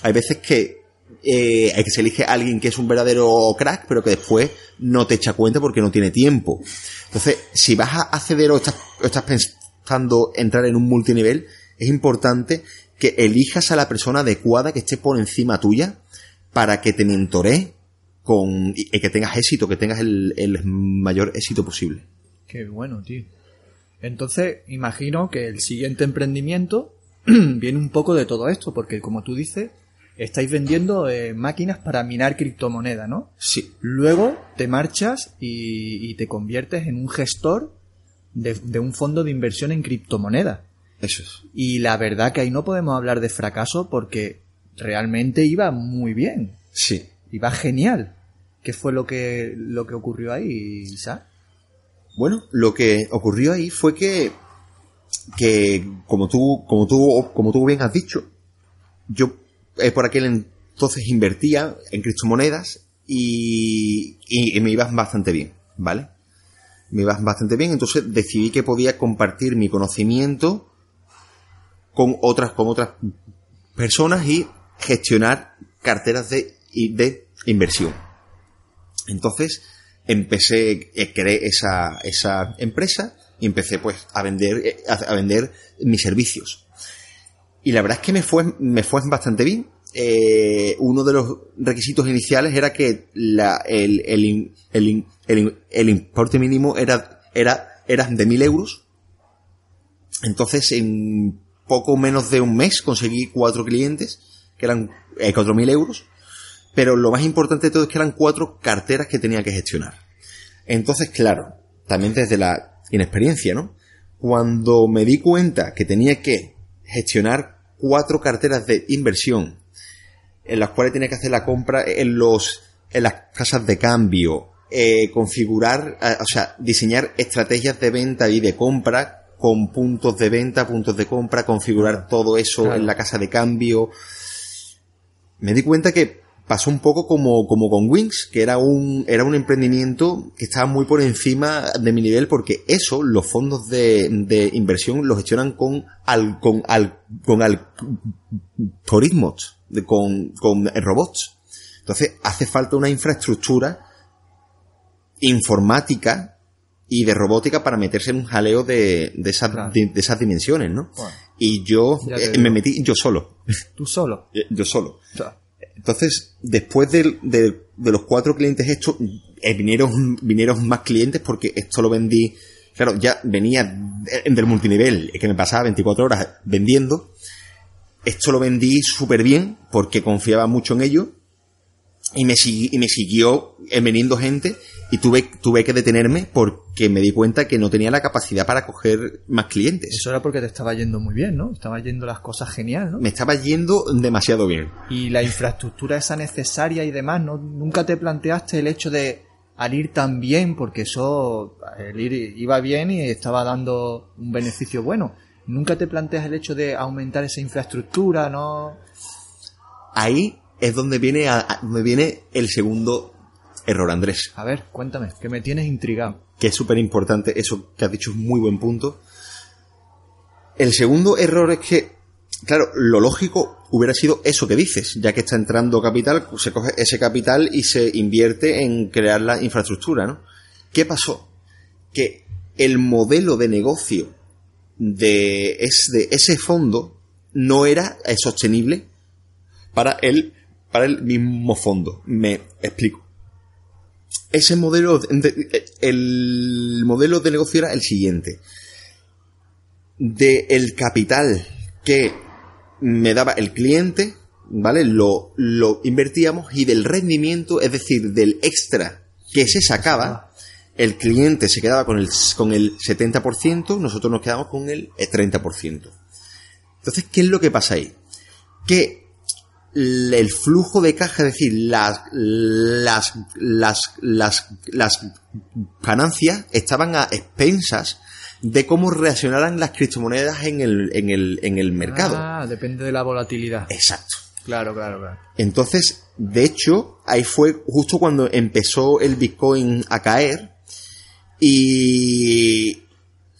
hay veces que eh, hay que se elige a alguien que es un verdadero crack, pero que después no te echa cuenta porque no tiene tiempo. Entonces, si vas a acceder o estás, o estás pensando entrar en un multinivel, es importante que elijas a la persona adecuada que esté por encima tuya para que te mentoree con, y, que tengas éxito, que tengas el, el mayor éxito posible.
Qué bueno, tío. Entonces, imagino que el siguiente emprendimiento viene un poco de todo esto, porque como tú dices, estáis vendiendo eh, máquinas para minar criptomonedas, ¿no?
Sí,
Luego te marchas y, y te conviertes en un gestor de, de un fondo de inversión en criptomonedas.
eso es.
Y la verdad que ahí no podemos hablar de fracaso porque realmente iba muy bien,
Sí.
iba genial. ¿Qué fue lo que, lo que ocurrió ahí, Isa?
Bueno, lo que ocurrió ahí fue que, que como tú, como tú, como tú bien has dicho, yo eh, por aquel entonces invertía en criptomonedas y, y, me iba bastante bien, ¿vale? Me iba bastante bien, entonces decidí que podía compartir mi conocimiento con otras, con otras personas y gestionar carteras de, de inversión. Entonces empecé, eh, creé esa, esa empresa y empecé pues a vender, eh, a, vender mis servicios. Y la verdad es que me fue, me fue bastante bien. Eh, uno de los requisitos iniciales era que la, el, el, el, el, importe mínimo era, era, era de mil euros. Entonces, en poco menos de un mes conseguí cuatro clientes, que eran cuatro mil euros. Pero lo más importante de todo es que eran cuatro carteras que tenía que gestionar. Entonces, claro, también desde la inexperiencia, ¿no? Cuando me di cuenta que tenía que gestionar cuatro carteras de inversión, en las cuales tenía que hacer la compra en los, en las casas de cambio, eh, configurar, eh, o sea, diseñar estrategias de venta y de compra con puntos de venta, puntos de compra, configurar todo eso
Claro.
en la casa de cambio. Me di cuenta que pasó un poco como, como con Wings, que era un, era un emprendimiento que estaba muy por encima de mi nivel porque eso, los fondos de, de inversión los gestionan con al, con al, con algoritmos, con, con robots. Entonces hace falta una infraestructura informática y de robótica para meterse en un jaleo de, de, esas, de, esas dimensiones, ¿no? y yo eh, me metí yo solo.
¿Tú solo?
Yo solo. Entonces, después de, de, los cuatro clientes estos, eh, vinieron, vinieron más clientes porque esto lo vendí, claro, ya venía del multinivel, que me pasaba 24 horas vendiendo. Esto lo vendí súper bien porque confiaba mucho en ello y me, y me siguió veniendo gente y tuve, tuve que detenerme porque me di cuenta que no tenía la capacidad para coger más clientes.
Eso era porque te estaba yendo muy bien, ¿no? Estaba yendo las cosas genial, ¿no?
Me estaba yendo demasiado bien.
Y la infraestructura esa necesaria y demás, ¿no? Nunca te planteaste el hecho de al ir tan bien, porque eso, el ir iba bien y estaba dando un beneficio bueno. Nunca te planteas el hecho de aumentar esa infraestructura, ¿no?
Ahí es donde viene, a, donde viene el segundo error, Andrés.
A ver, cuéntame, que me tienes intrigado.
Que es súper importante, eso que has dicho es muy buen punto. El segundo error es que, claro, lo lógico hubiera sido eso que dices, ya que está entrando capital, se coge ese capital y se invierte en crear la infraestructura, ¿no? ¿Qué pasó? Que el modelo de negocio de ese, ese fondo no era sostenible para el para el mismo fondo. Me explico. Ese modelo, el modelo de negocio era el siguiente. De el capital que me daba el cliente, ¿vale? Lo, lo invertíamos y del rendimiento, es decir, del extra que se sacaba, el cliente se quedaba con el, con el 70%, nosotros nos quedamos con el 30%. Entonces, ¿qué es lo que pasa ahí? Que el flujo de caja, es decir, las, las, las, las, las ganancias estaban a expensas de cómo reaccionaran las criptomonedas en el, en el, en el mercado.
Ah, depende de la volatilidad.
Exacto.
Claro, claro, claro.
Entonces, de hecho, ahí fue justo cuando empezó el Bitcoin a caer y,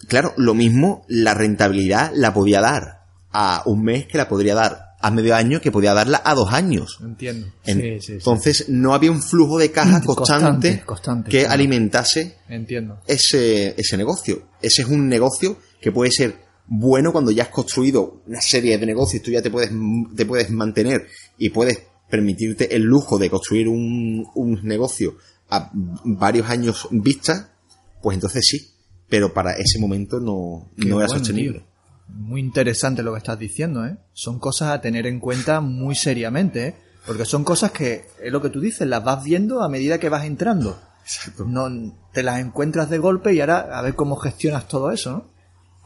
claro, lo mismo, la rentabilidad la podía dar a un mes que la podría dar a medio año que podía darla a dos años.
Entiendo.
Entonces no había un flujo de caja constante, que alimentase
Entiendo.
Ese, ese negocio. Ese es un negocio que puede ser bueno cuando ya has construido una serie de negocios, tú ya te puedes, te puedes mantener y puedes permitirte el lujo de construir un, un negocio a varios años vista, pues entonces sí. Pero para ese momento no, no era sostenible.
Muy interesante lo que estás diciendo, ¿eh? Son cosas a tener en cuenta muy seriamente, ¿eh? Porque son cosas que, es lo que tú dices, las vas viendo a medida que vas entrando.
Exacto.
No te las encuentras de golpe y ahora a ver cómo gestionas todo eso, ¿no?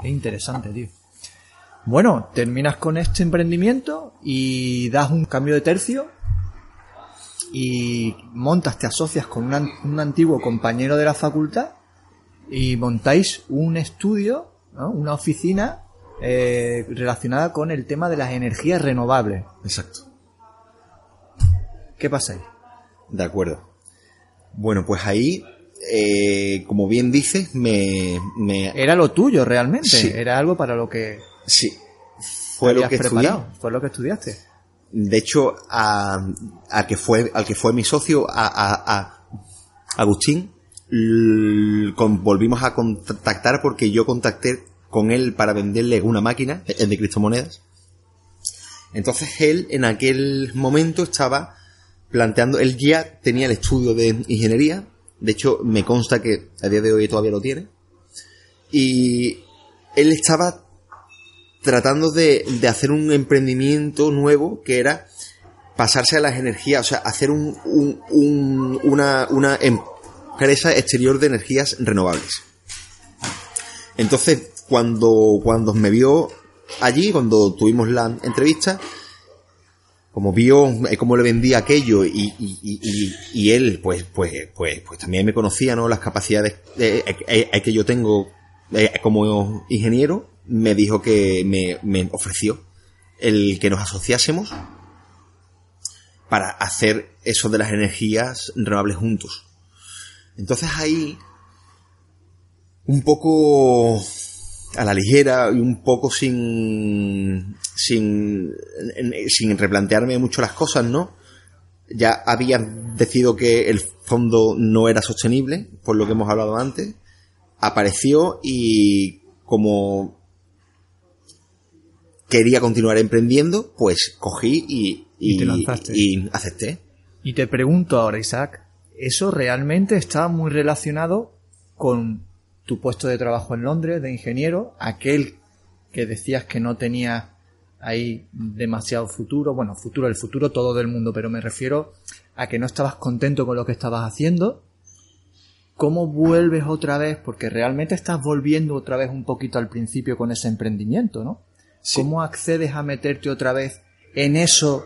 Qué interesante, tío. Bueno, terminas con este emprendimiento y das un cambio de tercio y montas, te asocias con un antiguo compañero de la facultad y montáis un estudio, ¿no? una oficina eh, relacionada con el tema de las energías renovables.
Exacto.
¿Qué pasa ahí?
De acuerdo. Bueno, pues ahí, eh, como bien dices, me,
Era lo tuyo realmente, era algo para lo que...
Sí, fue lo que
preparado, fue lo que estudiaste.
De hecho, a, que fue, al que fue mi socio, a, Agustín, volvimos a contactar porque yo contacté con él para venderle una máquina de criptomonedas. Entonces él en aquel momento estaba planteando, él ya tenía el estudio de ingeniería, de hecho me consta que a día de hoy todavía lo tiene, y él estaba tratando de, hacer un emprendimiento nuevo que era pasarse a las energías, o sea, hacer un, una, una empresa exterior de energías renovables. Entonces, cuando, cuando me vio allí, cuando tuvimos la entrevista, como vio eh, cómo le vendía aquello y, y, él, pues, pues, pues, pues también me conocía, ¿no? Las capacidades eh, eh, que yo tengo como ingeniero, me dijo que me, me ofreció el que nos asociásemos para hacer eso de las energías renovables juntos. Entonces ahí, un poco a la ligera y un poco sin, sin, sin replantearme mucho las cosas, ¿no? Ya había decidido que el fondo no era sostenible, por lo que hemos hablado antes. Apareció y como quería continuar emprendiendo, pues cogí y, y, y acepté.
Y te pregunto ahora, Isaac, ¿eso realmente está muy relacionado con tu puesto de trabajo en Londres de ingeniero, aquel que decías que no tenía ahí demasiado futuro, bueno, futuro, el futuro todo del mundo, pero me refiero a que no estabas contento con lo que estabas haciendo. ¿Cómo vuelves otra vez? Porque realmente estás volviendo otra vez un poquito al principio con ese emprendimiento, ¿no? ¿Cómo accedes a meterte otra vez en eso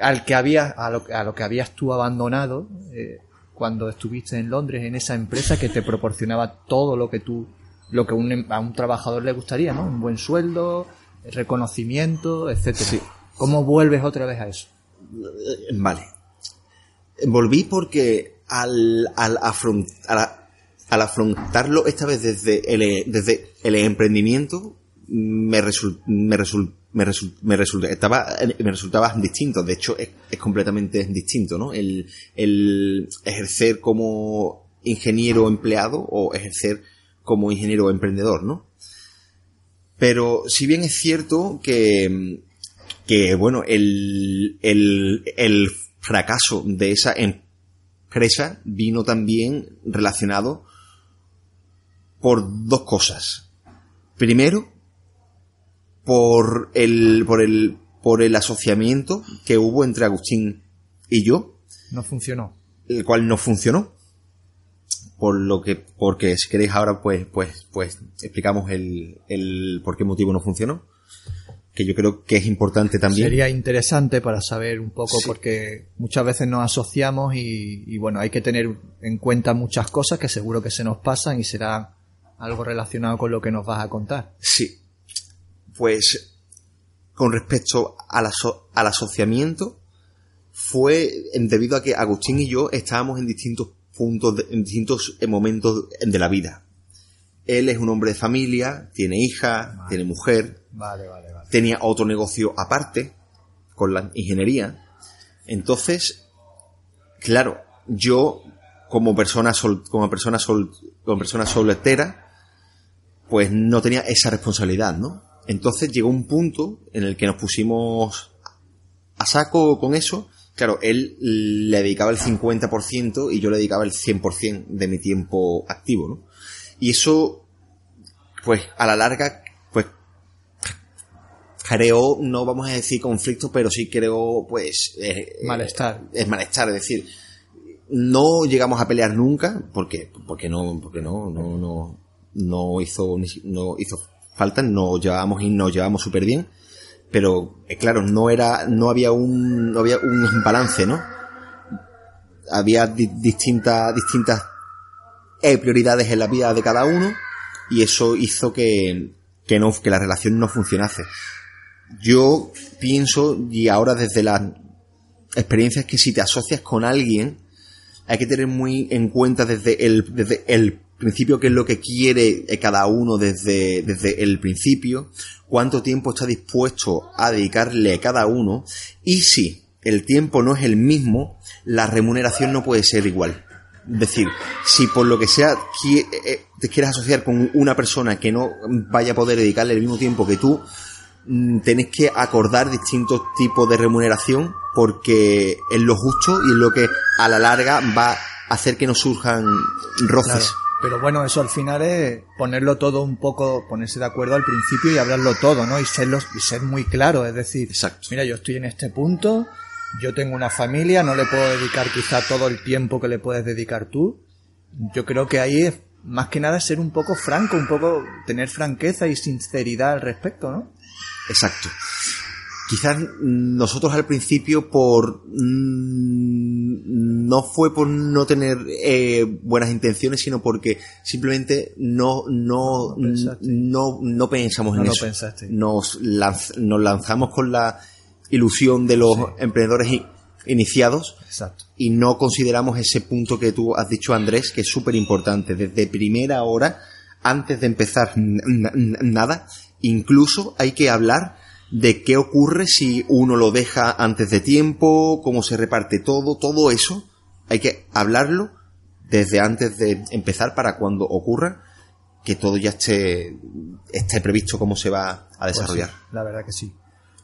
al que habías, a lo, a lo que habías tú abandonado eh, cuando estuviste en Londres en esa empresa que te proporcionaba todo lo que tú, lo que a un trabajador le gustaría, ¿no? Un buen sueldo, reconocimiento, etcétera. ¿Cómo vuelves otra vez a eso?
Eh, vale. Volví porque al, al, al afrontarlo esta vez desde el, desde el emprendimiento, me, me, me, me, estaba, me resultaba distinto. De hecho, es, completamente distinto, ¿no? El, el ejercer como ingeniero empleado o ejercer como ingeniero emprendedor, ¿no? Pero si bien es cierto que, que bueno, el, el, el fracaso de esa empresa vino también relacionado por dos cosas. Primero, por el, por el, por el asociamiento que hubo entre Agustín y yo.
No funcionó.
El cual no funcionó. Por lo que, porque si queréis ahora pues, pues, pues explicamos el, el por qué motivo no funcionó. Que yo creo que es importante también.
Sería interesante para saber un poco porque muchas veces nos asociamos y, y bueno, hay que tener en cuenta muchas cosas que seguro que se nos pasan y será algo relacionado con lo que nos vas a contar.
Sí, pues con respecto al, al asociamiento, fue debido a que Agustín y yo estábamos en distintos puntos, en distintos momentos de la vida. Él es un hombre de familia, tiene hija, tiene mujer, tenía otro negocio aparte, con la ingeniería. Entonces, claro, yo como persona como persona como persona soltera, pues no tenía esa responsabilidad, ¿no? Entonces llegó un punto en el que nos pusimos a saco con eso. Claro, él le dedicaba el 50% y yo le dedicaba el 100% de mi tiempo activo, ¿no? Y eso, pues, a la larga, pues, creó, no vamos a decir conflicto, pero sí creó, pues...
Eh, malestar.
Es malestar, es decir, no llegamos a pelear nunca, porque, porque no, porque no, no, no, no hizo, no hizo falta, nos llevábamos y nos llevábamos súper bien, pero eh, claro, no era, no había un, no había un balance, ¿no? Había distintas, distintas eh, prioridades en la vida de cada uno y eso hizo que, que no, que la relación no funcionase. Yo pienso, y ahora desde la experiencia es que si te asocias con alguien, hay que tener muy en cuenta desde el, desde el principio qué es lo que quiere eh, cada uno desde, desde el principio, cuánto tiempo está dispuesto a dedicarle cada uno y si el tiempo no es el mismo, la remuneración no puede ser igual. Es decir, si por lo que sea eh, eh, te quieres asociar con una persona que no vaya a poder dedicarle el mismo tiempo que tú, mm, tenés que acordar distintos tipos de remuneración porque es lo justo y es lo que a la larga va a hacer que no surjan roces.
Pero bueno, eso al final es ponerlo todo un poco, ponerse de acuerdo al principio y hablarlo todo, ¿no? Y, serlo, y ser muy claro, es decir, mira, yo estoy en este punto, yo tengo una familia, no le puedo dedicar quizá todo el tiempo que le puedes dedicar tú. Yo creo que ahí es más que nada ser un poco franco, un poco tener franqueza y sinceridad al respecto, ¿no?
Exacto quizás nosotros al principio por mm, no fue por no tener eh, buenas intenciones sino porque simplemente no no no, no, pensamos en eso nos, nos lanzamos con la ilusión de los emprendedores iniciados
Exacto.
y no consideramos ese punto que tú has dicho, Andrés, que es súper importante. Desde primera hora, antes de empezar nada, incluso hay que hablar de qué ocurre si uno lo deja antes de tiempo, cómo se reparte todo, todo eso. Hay que hablarlo desde antes de empezar para cuando ocurra que todo ya esté, esté previsto cómo se va a
Pues
desarrollar.
sí, la verdad que sí.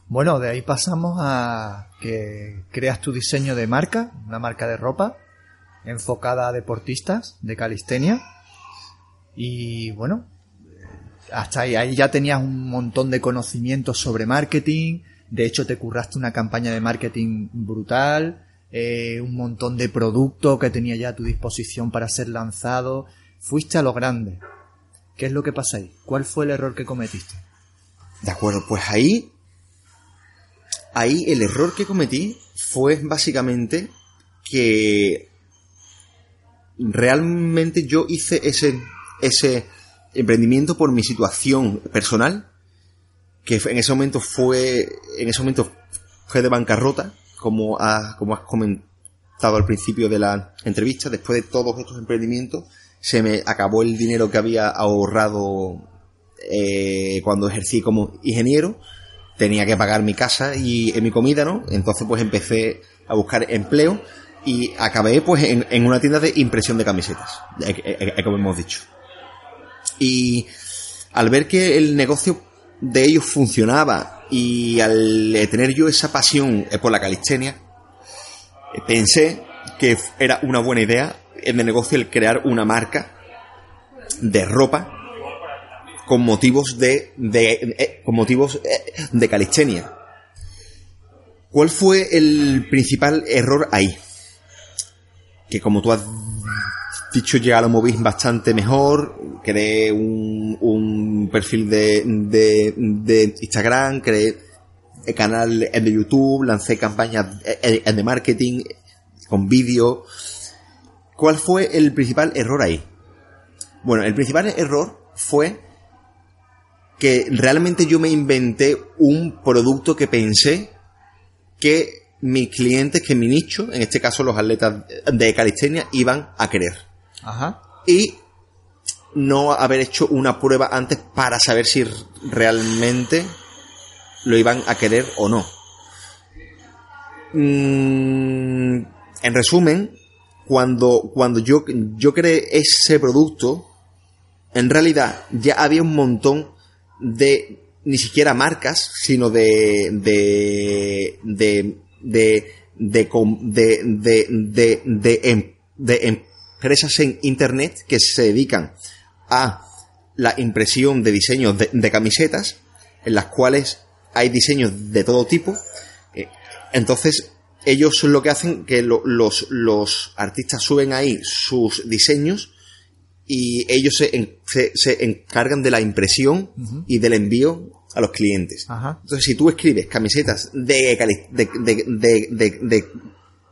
Bueno, de ahí pasamos a que creas tu diseño de marca, una marca de ropa enfocada a deportistas de calistenia. Y bueno, hasta ahí, ahí ya tenías un montón de conocimientos sobre marketing. De hecho, te curraste una campaña de marketing brutal. eh, un montón de producto que tenía ya a tu disposición para ser lanzado. Fuiste a lo grande. ¿Qué es lo que pasa ahí? ¿Cuál fue el error que cometiste?
De acuerdo, pues ahí. Ahí el error que cometí fue básicamente que realmente yo hice ese, ese emprendimiento por mi situación personal, que en ese momento fue, en ese momento fue de bancarrota, como, ha- como has comentado al principio de la entrevista, después de todos estos emprendimientos, se me acabó el dinero que había ahorrado eh, cuando ejercí como ingeniero, tenía que pagar mi casa y eh, mi comida, ¿no? Entonces pues empecé a buscar empleo y acabé pues en, una tienda de impresión de camisetas, eh, eh, como hemos dicho. Y al ver que el negocio de ellos funcionaba y al eh, tener yo esa pasión eh, por la calistenia, eh, pensé que era una buena idea en el negocio el crear una marca de ropa con motivos de, de con motivos de calistenia. ¿Cuál fue el principal error ahí? Que como tú has dicho ya lo moví bastante mejor, creé un, un perfil de, de, Instagram, creé el canal de YouTube, lancé campañas eh, de marketing con vídeo. ¿Cuál fue el principal error ahí? Bueno, el principal error fue que realmente yo me inventé un producto que pensé que mis clientes, que mi nicho, en este caso los atletas de calistenia, iban a querer.
Ajá.
Y no haber hecho una prueba antes para saber si realmente lo iban a querer o no. Mm, en resumen, cuando, cuando yo, yo creé ese producto, en realidad ya había un montón de ni siquiera marcas, sino de de de de de de em- de empresas en internet que se dedican a la impresión de diseños de, de camisetas en las cuales hay diseños de todo tipo Eh, entonces ellos lo que hacen que lo- los los artistas suben ahí sus diseños y ellos se, en- se, se encargan de la impresión y del envío a los clientes.
Ajá.
Entonces, si tú escribes camisetas de, cali- de, de, de, de- de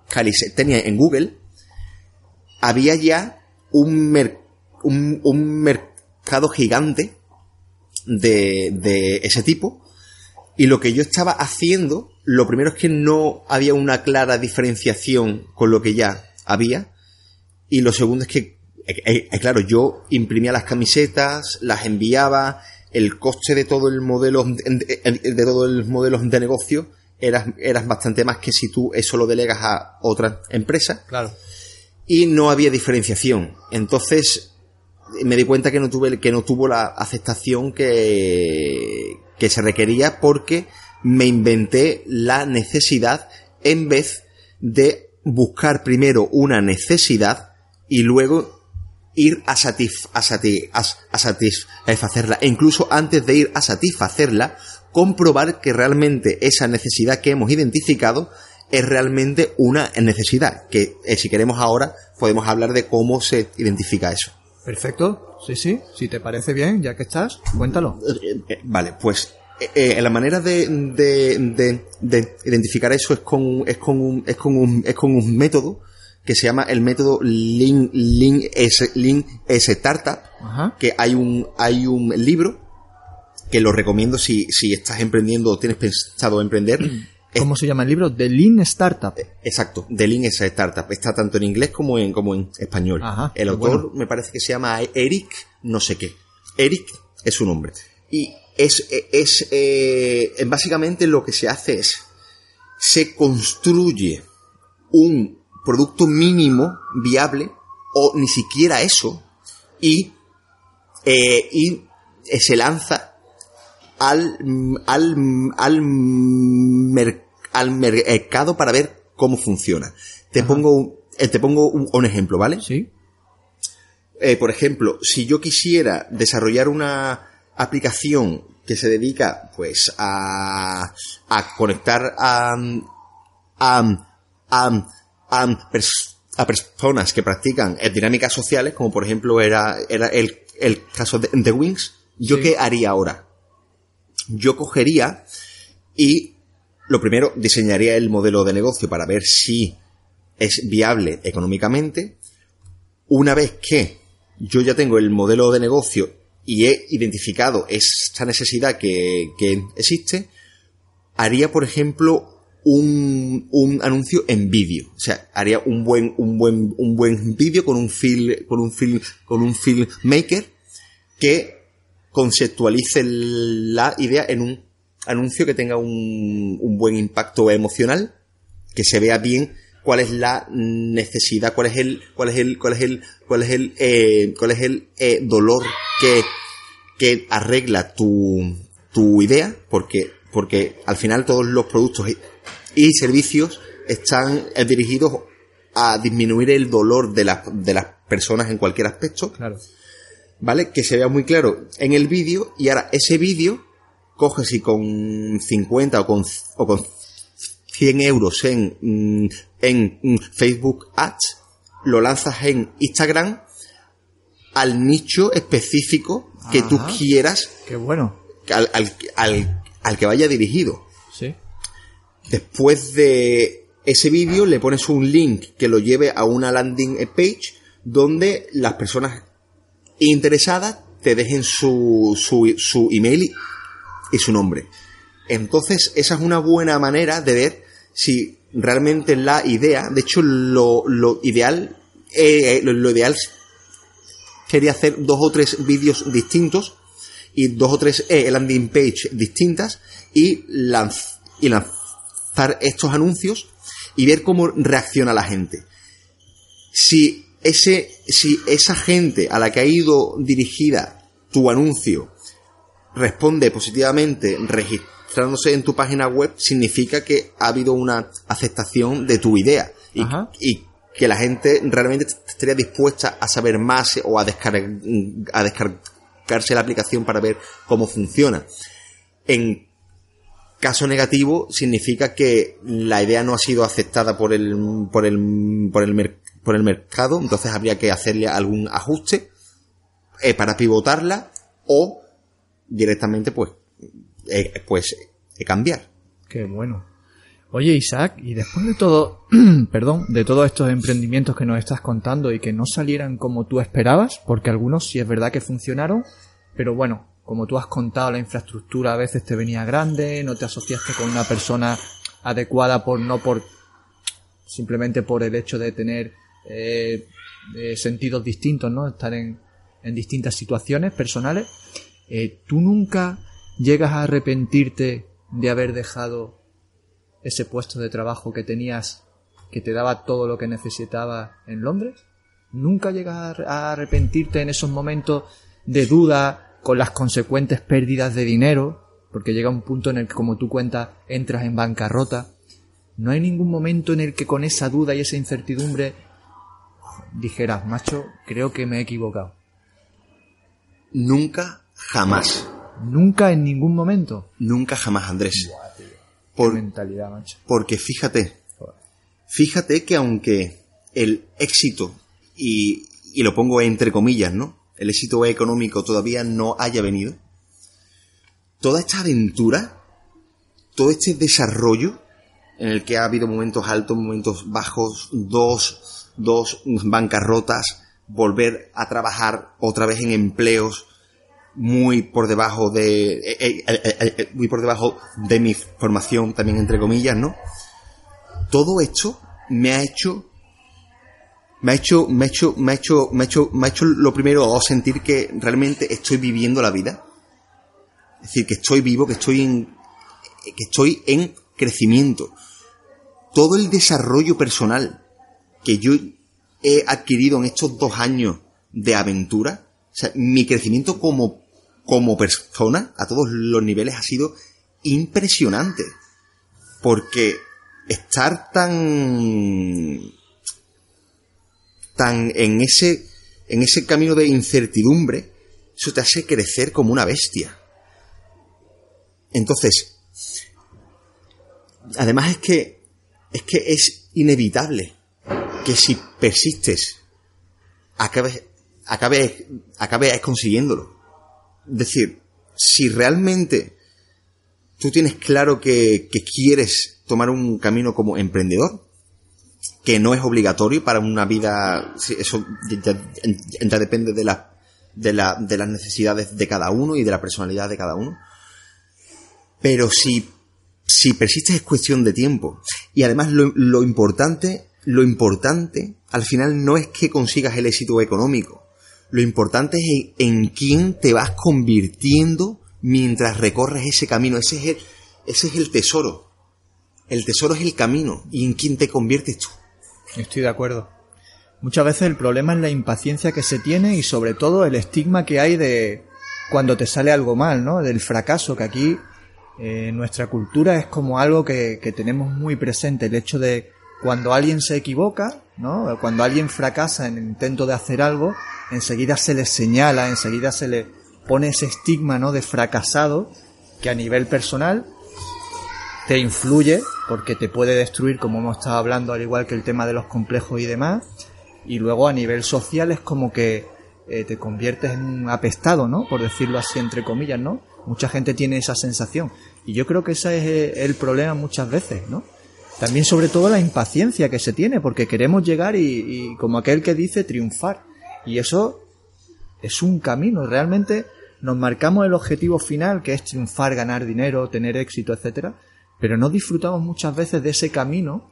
calistenia en Google, había ya un, mer- un, un mercado gigante de, de ese tipo. Y lo que yo estaba haciendo, lo primero es que no había una clara diferenciación con lo que ya había. Y lo segundo es que, eh, eh, eh, claro, yo imprimía las camisetas, las enviaba, el coste de todo el modelo, de, todo el modelo de negocio era, era bastante más que si tú eso lo delegas a otra empresa
Claro.
Y no había diferenciación. Entonces me di cuenta que no tuve que no tuvo la aceptación que que se requería porque me inventé la necesidad en vez de buscar primero una necesidad y luego ir a, a, a satisfacerla. E incluso antes de ir a satisfacerla, comprobar que realmente esa necesidad que hemos identificado es realmente una necesidad. Que eh, si queremos ahora podemos hablar de cómo se identifica eso.
Perfecto. Sí, sí. Si te parece bien, ya que estás, cuéntalo.
Eh, eh, vale, pues eh, eh, la manera de, de, de- de identificar eso es con, es con, un, es con, un, es con un método que se llama el método Lean, Lean, S, Lean S Startup,
Ajá.
que hay un, hay un libro que lo recomiendo si, si estás emprendiendo o tienes pensado emprender,
¿Cómo se llama el libro? The Lean Startup.
Exacto, The Lean es Startup. Está tanto en inglés como en, como en español.
Ajá,
el autor
bueno.
me parece que se llama Eric no sé qué. Eric es su nombre. Y es, es eh, básicamente lo que se hace es, se construye un producto mínimo viable o ni siquiera eso y, eh, y eh, se lanza al, al, al, mer- al mercado para ver cómo funciona. Te pongo, un- eh, te pongo un, un ejemplo, ¿vale?
Sí.
Eh, por ejemplo, si yo quisiera desarrollar una aplicación que se dedica, pues, a, a conectar a, a, a, a, pers- a personas que practican eh, dinámicas sociales, como por ejemplo era, era el, el caso de, de Wings, ¿yo
Sí.
qué haría ahora? Yo cogería y lo primero diseñaría el modelo de negocio para ver si es viable económicamente. Una vez que yo ya tengo el modelo de negocio y he identificado esa necesidad que, que existe, haría, por ejemplo, un, un anuncio en vídeo. O sea, haría un buen, un buen, un buen vídeo con un film, con un film, con un filmmaker que conceptualice la idea en un anuncio que tenga un, un buen impacto emocional, que se vea bien cuál es la necesidad, cuál es el, cuál es el, cuál es el, cuál es el, eh, cuál es el eh, dolor que, que arregla tu, tu idea, porque, porque al final todos los productos y, servicios están eh, dirigidos a disminuir el dolor de, las de las personas en cualquier aspecto.
Claro.
¿Vale? Que se vea muy claro en el vídeo y ahora ese vídeo coges y con 50 o con, o con 100 euros en, mm, en mm, Facebook Ads, lo lanzas en Instagram al nicho específico que tú quieras
Qué bueno.
al, al, al, al que vaya dirigido.
Sí.
Después de ese vídeo le pones un link que lo lleve a una landing page donde las personas interesadas te dejen su, su, su email y, su nombre. Entonces, esa es una buena manera de ver si realmente la idea, de hecho, lo, lo ideal, eh, lo, lo ideal sería hacer dos o tres vídeos distintos y dos o tres eh, landing page distintas y, lanz- y lanzar estos anuncios y ver cómo reacciona la gente. Si ese, si esa gente a la que ha ido dirigida tu anuncio responde positivamente registrándose en tu página web, significa que ha habido una aceptación de tu idea y, que la gente realmente estaría dispuesta a saber más o a, descargar, a descargarse la aplicación para ver cómo funciona. En caso negativo significa que la idea no ha sido aceptada por el por el por el, por el mercado, entonces habría que hacerle algún ajuste eh, para pivotarla o directamente pues eh, pues eh, cambiar.
Qué bueno. Oye, Isaac, y después de todo, perdón, de todos estos emprendimientos que nos estás contando y que no salieran como tú esperabas, porque algunos sí es verdad que funcionaron, pero bueno, como tú has contado, la infraestructura a veces te venía grande, no te asociaste con una persona adecuada por no por simplemente por el hecho de tener eh, eh, sentidos distintos, ¿no? Estar en, en distintas situaciones personales. Eh, ¿Tú nunca llegas a arrepentirte de haber dejado ese puesto de trabajo que tenías, que te daba todo lo que necesitabas en Londres? ¿Nunca llegas a ar- a arrepentirte en esos momentos de duda con las consecuentes pérdidas de dinero? Porque llega un punto en el que, como tú cuentas, entras en bancarrota. ¿No hay ningún momento en el que con esa duda y esa incertidumbre dijeras, macho, creo que me he equivocado?
Nunca jamás,
Nunca en ningún momento.
nunca jamás Andrés. Por-
mentalidad, macho.
porque fíjate,
Joder.
Fíjate que aunque el éxito, y, y lo pongo entre comillas, ¿no? El éxito económico todavía no haya venido, toda esta aventura, todo este desarrollo, en el que ha habido momentos altos, momentos bajos, dos, dos bancarrotas, volver a trabajar otra vez en empleos, muy por debajo de eh, eh, eh, muy por debajo de mi formación también entre comillas no todo esto me ha hecho me ha hecho me ha hecho me ha hecho me ha hecho me ha hecho lo primero sentir que realmente estoy viviendo la vida es decir que estoy vivo que estoy en que estoy en crecimiento todo el desarrollo personal que yo he adquirido en estos dos años de aventura o sea, mi crecimiento como como persona, a todos los niveles, ha sido impresionante. Porque estar tan, tan en ese, en ese camino de incertidumbre, eso te hace crecer como una bestia. Entonces, además es que, es que es inevitable que si persistes, acabes, acabes, acabes consiguiéndolo decir, si realmente tú tienes claro que, quieres tomar un camino como emprendedor, que no es obligatorio para una vida, eso ya, depende de, la, de, la, de las necesidades de cada uno y de la personalidad de cada uno. Pero si, si es cuestión de tiempo. Y además lo, lo importante, lo importante al final no es que consigas el éxito económico lo importante es en, quién te vas convirtiendo mientras recorres ese camino. Ese es, el, ese es el tesoro. El tesoro es el camino. ¿Y en quién te conviertes tú?
Estoy de acuerdo. Muchas veces el problema es la impaciencia que se tiene y sobre todo el estigma que hay de cuando te sale algo mal, ¿no? Del fracaso, que aquí eh, nuestra cultura es como algo que, que tenemos muy presente, el hecho de cuando alguien se equivoca, ¿no? Cuando alguien fracasa en el intento de hacer algo, enseguida se le señala, enseguida se le pone ese estigma, ¿no? De fracasado que a nivel personal te influye porque te puede destruir, como hemos estado hablando, al igual que el tema de los complejos y demás. Y luego a nivel social es como que eh, te conviertes en un apestado, ¿no? Por decirlo así, entre comillas, ¿no? Mucha gente tiene esa sensación. Y yo creo que ese es eh, el problema muchas veces, ¿no? También sobre todo la impaciencia que se tiene, porque queremos llegar y, como aquel que dice, triunfar. Y eso es un camino, realmente nos marcamos el objetivo final, que es triunfar, ganar dinero, tener éxito, etcétera, pero no disfrutamos muchas veces de ese camino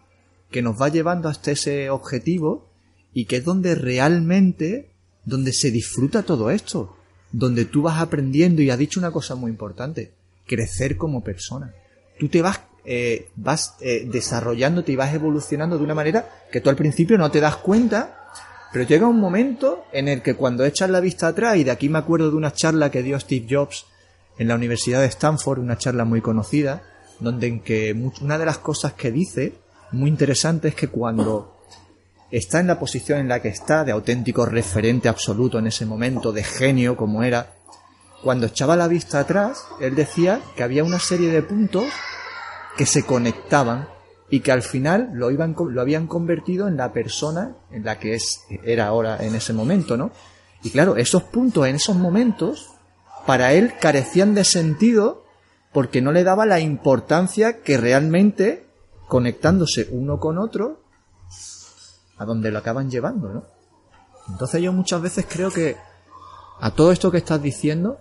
que nos va llevando hasta ese objetivo y que es donde realmente, donde se disfruta todo esto, donde tú vas aprendiendo y has dicho una cosa muy importante, crecer como persona. Tú te vas eh, vas eh, desarrollándote y vas evolucionando de una manera que tú al principio no te das cuenta, pero llega un momento en el que cuando echas la vista atrás, y de aquí me acuerdo de una charla que dio Steve Jobs en la Universidad de Stanford, una charla muy conocida, donde en que una de las cosas que dice, muy interesante, es que cuando está en la posición en la que está, de auténtico referente absoluto en ese momento, de genio como era, cuando echaba la vista atrás, él decía que había una serie de puntos que se conectaban y que al final lo, iban, lo habían convertido en la persona en la que es, era ahora en ese momento, ¿no? Y claro, esos puntos en esos momentos, para él carecían de sentido porque no le daba la importancia que realmente, conectándose uno con otro, a donde lo acaban llevando, ¿no? Entonces yo muchas veces creo que a todo esto que estás diciendo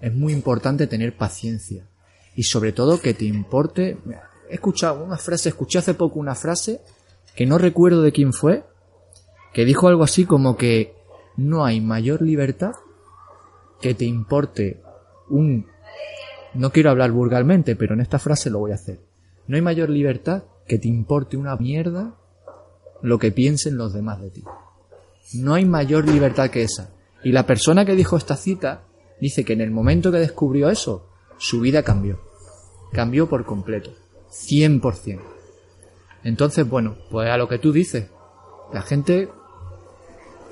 es muy importante tener paciencia y sobre todo que te importe. He escuchado una frase, escuché hace poco una frase que no recuerdo de quién fue, que dijo algo así como que no hay mayor libertad que te importe un... No quiero hablar vulgarmente, pero en esta frase lo voy a hacer. No hay mayor libertad que te importe una mierda lo que piensen los demás de ti. No hay mayor libertad que esa. Y la persona que dijo esta cita dice que en el momento que descubrió eso, su vida cambió. Cambió por completo. 100%. Entonces, bueno, pues a lo que tú dices, la gente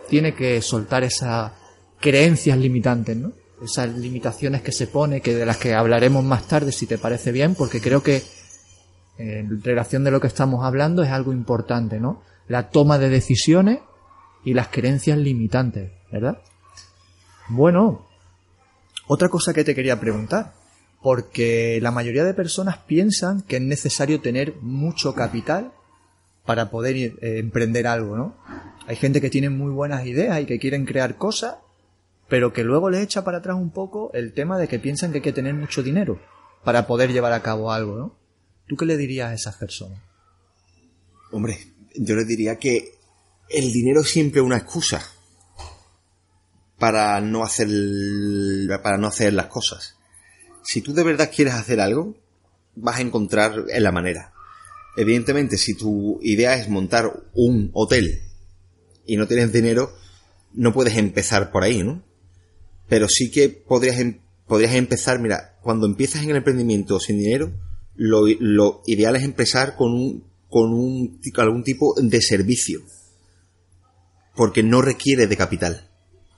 tiene que soltar esas creencias limitantes, ¿no? Esas limitaciones que se pone, que de las que hablaremos más tarde si te parece bien, porque creo que en relación de lo que estamos hablando es algo importante, ¿no? La toma de decisiones y las creencias limitantes, ¿verdad? Bueno, otra cosa que te quería preguntar porque la mayoría de personas piensan que es necesario tener mucho capital para poder eh, emprender algo, ¿no? Hay gente que tiene muy buenas ideas y que quieren crear cosas, pero que luego le echa para atrás un poco el tema de que piensan que hay que tener mucho dinero para poder llevar a cabo algo, ¿no? ¿Tú qué le dirías a esas personas?
Hombre, yo le diría que el dinero es siempre una excusa para no hacer para no hacer las cosas. Si tú de verdad quieres hacer algo, vas a encontrar la manera. Evidentemente, si tu idea es montar un hotel y no tienes dinero, no puedes empezar por ahí, ¿no? Pero sí que podrías, em, podrías empezar, mira, cuando empiezas en el emprendimiento sin dinero, lo, lo ideal es empezar con un, con un, algún tipo de servicio. Porque no requiere de capital.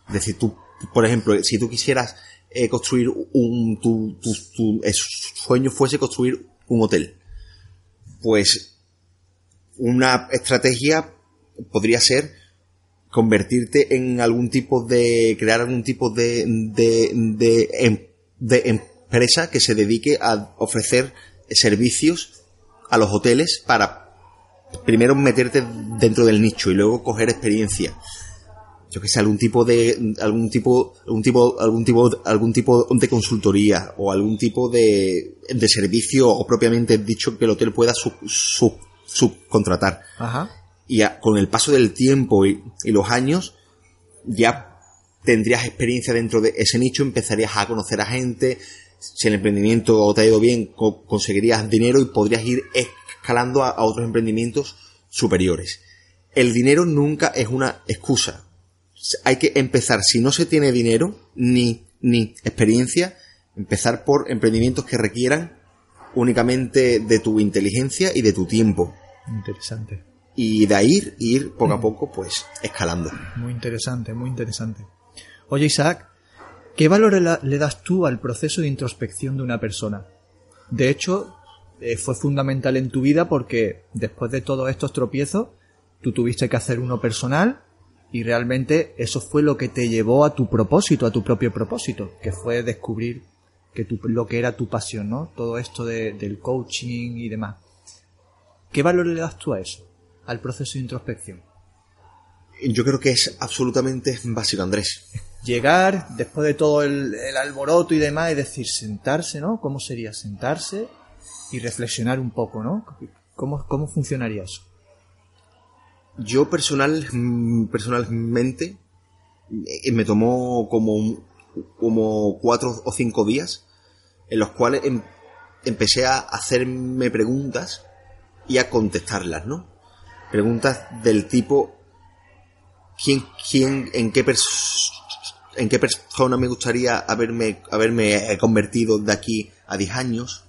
Es decir, tú, por ejemplo, si tú quisieras eh, construir un, tu, tu, tu sueño fuese construir un hotel. Pues una estrategia podría ser convertirte en algún tipo de, crear algún tipo de, de, de, em, de empresa que se dedique a ofrecer servicios a los hoteles para primero meterte dentro del nicho y luego coger experiencia yo que sé, algún tipo de, algún tipo, algún tipo, algún tipo, algún tipo de consultoría o algún tipo de, de servicio o propiamente dicho que el hotel pueda subcontratar.
Ajá.
Y con el paso del tiempo y, los años, ya tendrías experiencia dentro de ese nicho, empezarías a conocer a gente, si el emprendimiento te ha ido bien, conseguirías dinero y podrías ir escalando a otros emprendimientos superiores. El dinero nunca es una excusa hay que empezar, si no se tiene dinero ni, ni experiencia, empezar por emprendimientos que requieran únicamente de tu inteligencia y de tu tiempo.
Interesante.
Y de ahí ir poco a poco, pues, escalando.
Muy interesante, muy interesante. Oye, Isaac, ¿qué valor le das tú al proceso de introspección de una persona? De hecho, eh, fue fundamental en tu vida porque después de todos estos tropiezos, tú tuviste que hacer uno personal y realmente eso fue lo que te llevó a tu propósito, a tu propio propósito, que fue descubrir que lo que era tu pasión, ¿no? Todo esto del coaching y demás. ¿Qué valor le das tú a eso, al proceso de introspección?
Yo creo que es absolutamente básico, Andrés.
Llegar, después de todo el, el alboroto y demás, y decir, sentarse, ¿no? ¿Cómo sería sentarse y reflexionar un poco, ¿no? ¿Cómo, cómo funcionaría eso?
Yo personal, personalmente eh, me tomó como, como cuatro o cinco días en los cuales em, empecé a hacerme preguntas y a contestarlas, ¿no? Preguntas del tipo quién, quién, en qué en qué persona me gustaría haberme, haberme convertido de aquí a 10 años,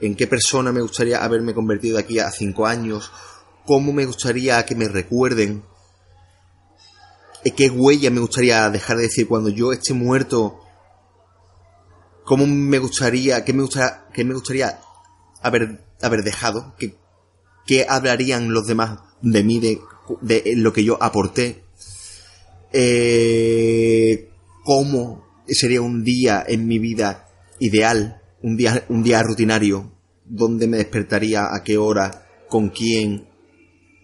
en qué persona me gustaría haberme convertido de aquí a 5 años, cómo me gustaría que me recuerden, eh, qué huella me gustaría dejar de decir cuando yo esté muerto, cómo me gustaría, qué me gustaría, qué me gustaría haber, haber dejado, qué, qué hablarían los demás de mí, de, lo que yo aporté, eh, cómo sería un día en mi vida ideal, un día, un día rutinario, dónde me despertaría, a qué hora, con quién,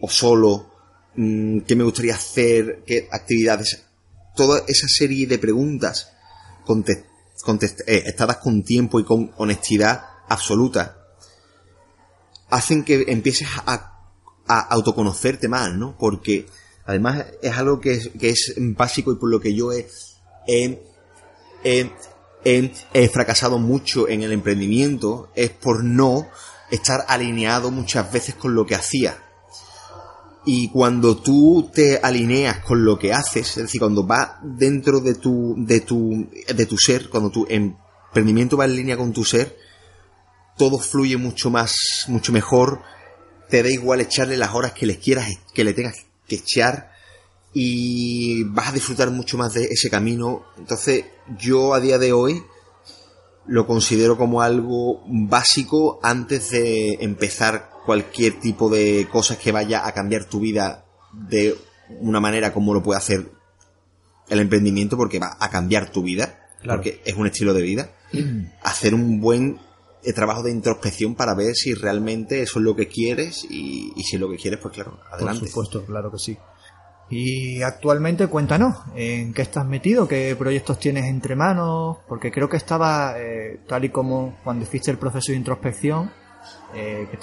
o solo, mm, qué me gustaría hacer, qué actividades, toda esa serie de preguntas eh, estadas con tiempo y con honestidad absoluta, hacen que empieces a, autoconocerte más, ¿no? Porque además es algo que es, que es básico y por lo que yo he, he, he fracasado mucho en el emprendimiento es por no estar alineado muchas veces con lo que hacía. Y cuando tú te alineas con lo que haces, es decir, cuando va dentro de tu, de tu, de tu ser, cuando tu emprendimiento va en línea con tu ser, todo fluye mucho más, mucho mejor, te da igual echarle las horas que le quieras, que le tengas que echar, y vas a disfrutar mucho más de ese camino. Entonces, yo a día de hoy lo considero como algo básico antes de empezar cualquier tipo de cosas que vaya a cambiar tu vida de una manera como lo puede hacer el emprendimiento porque va a cambiar tu vida, porque es un estilo de vida. Hacer un buen trabajo de introspección para ver si realmente eso es lo que quieres y, si es lo que quieres, pues claro, adelante.
Por supuesto, claro que sí. Y actualmente cuéntanos, ¿en qué estás metido? ¿Qué proyectos tienes entre manos? Porque creo que estaba, eh, tal y como cuando hiciste el proceso de introspección, eh, que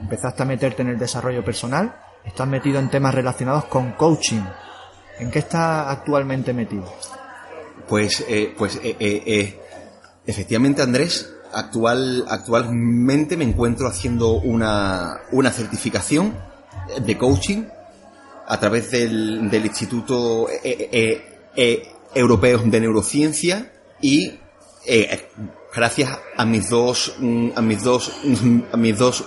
empezaste a meterte en el desarrollo personal, estás metido en temas relacionados con coaching. ¿En qué estás actualmente metido?
Pues, eh, pues efectivamente Andrés, actual, actualmente me encuentro haciendo una, una certificación de coaching a través del, del Instituto eh, eh, eh, Europeo de Neurociencia y gracias a mis dos a mis dos a mis dos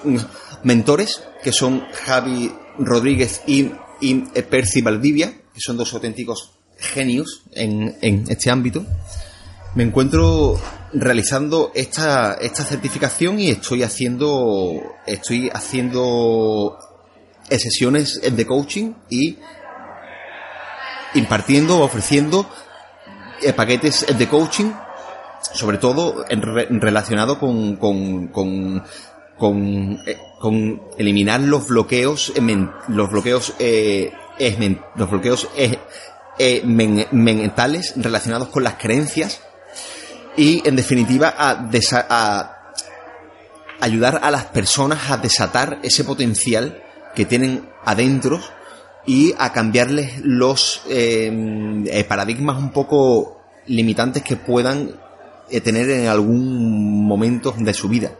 mentores que son Javi Rodríguez y, y Percy Valdivia que son dos auténticos genios en, en este ámbito me encuentro realizando esta, esta certificación y estoy haciendo estoy haciendo sesiones de coaching y impartiendo, ofreciendo eh, paquetes de coaching, sobre todo relacionado con, con, con, con, eh, eliminar los bloqueos, los bloqueos, eh, los bloqueos mentales relacionados con las creencias y, en definitiva, a, a ayudar a las personas a desatar ese potencial que tienen adentro y a cambiarles los eh, eh, paradigmas un poco limitantes que puedan eh, tener en algún momento de su vida.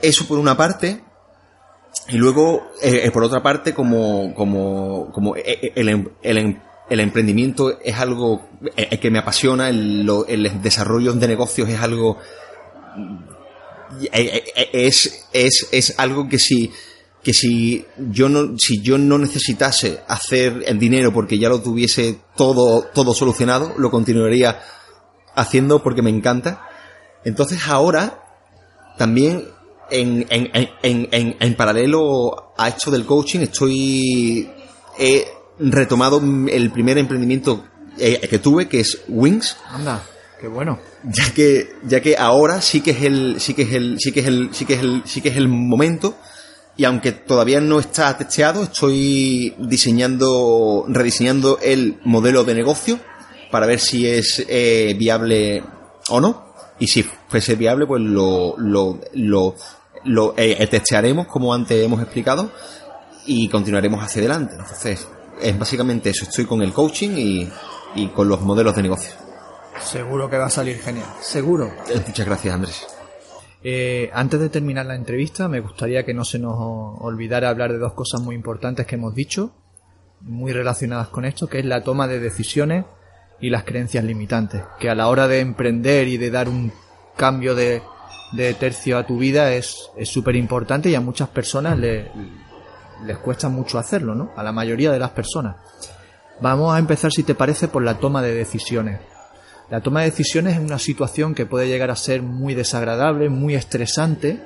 Eso por una parte, y luego, por otra parte, como, como, como el, el, el, emprendimiento es algo que me apasiona, el, el desarrollo de negocios es algo, es, es, es algo que si, que si yo no, si yo no necesitase hacer el dinero porque ya lo tuviese todo, todo solucionado, lo continuaría haciendo porque me encanta. Entonces ahora, también en, en, en, en, en paralelo a esto del coaching, estoy, retomado el primer emprendimiento eh, que tuve, que es Wings.
Anda, qué bueno.
Ya que, ya que ahora sí que es el, sí que es el, sí que es el, sí que es el, sí que es el momento y aunque todavía no está testeado, estoy diseñando, rediseñando el modelo de negocio para ver si es eh, viable o no. Y si fuese viable, pues lo, lo, lo, lo eh, testearemos como antes hemos explicado y continuaremos hacia adelante. Entonces, es básicamente eso. Estoy con el coaching y, y con los modelos de negocio.
Seguro que va a salir genial. Seguro.
Muchas gracias, Andrés.
Eh, antes de terminar la entrevista, me gustaría que no se nos olvidara hablar de dos cosas muy importantes que hemos dicho, muy relacionadas con esto, que es la toma de decisiones y las creencias limitantes, que a la hora de emprender y de dar un cambio de, tercio a tu vida es súper importante y a muchas personas les cuesta mucho hacerlo, ¿no? A la mayoría de las personas. Vamos a empezar, si te parece, por la toma de decisiones. La toma de decisiones es una situación que puede llegar a ser muy desagradable, muy estresante,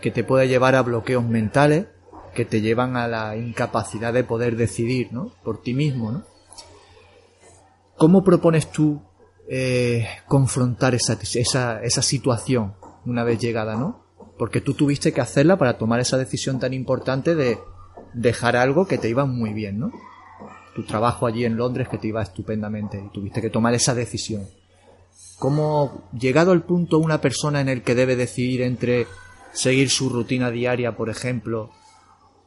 que te puede llevar a bloqueos mentales, que te llevan a la incapacidad de poder decidir, ¿no? Por ti mismo, ¿no? ¿Cómo propones tú eh, confrontar esa, esa, esa situación una vez llegada, ¿no? Porque tú tuviste que hacerla para tomar esa decisión tan importante de dejar algo que te iba muy bien, ¿no? tu trabajo allí en Londres que te iba estupendamente y tuviste que tomar esa decisión. ¿Cómo, llegado al punto una persona en el que debe decidir entre seguir su rutina diaria, por ejemplo,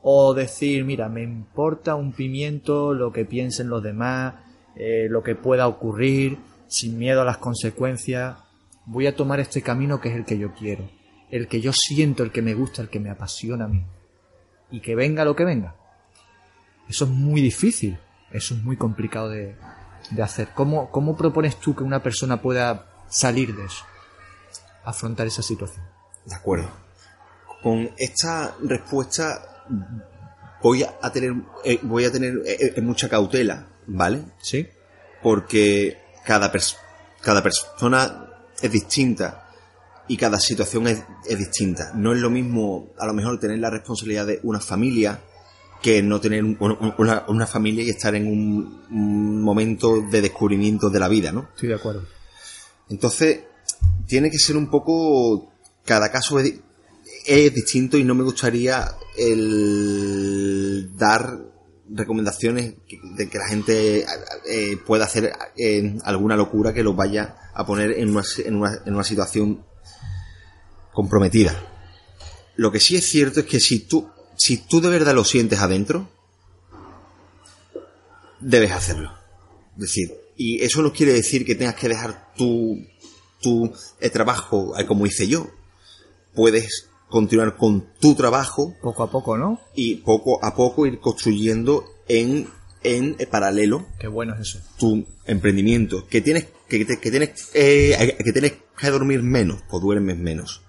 o decir, mira, me importa un pimiento lo que piensen los demás, eh, lo que pueda ocurrir, sin miedo a las consecuencias, voy a tomar este camino que es el que yo quiero, el que yo siento, el que me gusta, el que me apasiona a mí, y que venga lo que venga. Eso es muy difícil, eso es muy complicado de, hacer. ¿Cómo, ¿Cómo propones tú que una persona pueda salir de eso? Afrontar esa situación.
De acuerdo. Con esta respuesta voy a tener, eh, voy a tener eh, eh, mucha cautela, ¿vale?
Sí.
Porque cada, cada persona es distinta y cada situación es, es, distinta. No es lo mismo, a lo mejor, tener la responsabilidad de una familia que no tener una, familia y estar en un, momento de descubrimiento de la vida, ¿no?
Estoy de acuerdo.
Entonces, tiene que ser un poco, cada caso es, distinto y no me gustaría el dar recomendaciones de que la gente eh, pueda hacer eh, alguna locura que los vaya a poner en una, en, una, en una situación comprometida. Lo que sí es cierto es que si tú, si tú de verdad lo sientes adentro, debes hacerlo. Es decir, y eso no quiere decir que tengas que dejar tu, tu eh, trabajo como hice yo. Puedes continuar con tu trabajo.
Poco a poco, ¿no?
Y poco a poco ir construyendo en, en paralelo.
Qué bueno es eso.
Tu emprendimiento. Que tienes que, que tienes, eh, que tienes que dormir menos, o duermes menos.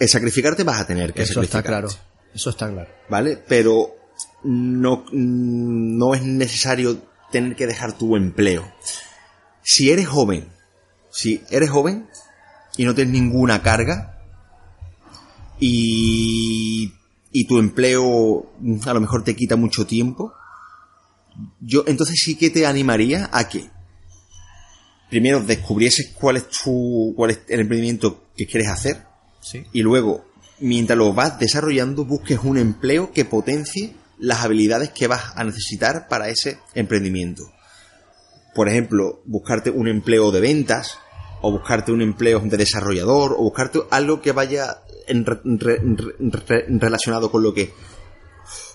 El sacrificarte vas a tener que
Eso está claro. Eso está claro.
¿Vale? Pero no, no es necesario tener que dejar tu empleo. Si eres joven, si eres joven y no tienes ninguna carga y, y tu empleo a lo mejor te quita mucho tiempo, yo entonces sí que te animaría a que primero descubrieses cuál es tu cuál es el emprendimiento que quieres hacer Y luego mientras lo vas desarrollando busques un empleo que potencie las habilidades que vas a necesitar para ese emprendimiento. Por ejemplo, buscarte un empleo de ventas, o buscarte un empleo de desarrollador, o buscarte algo que vaya en re- relacionado con lo que,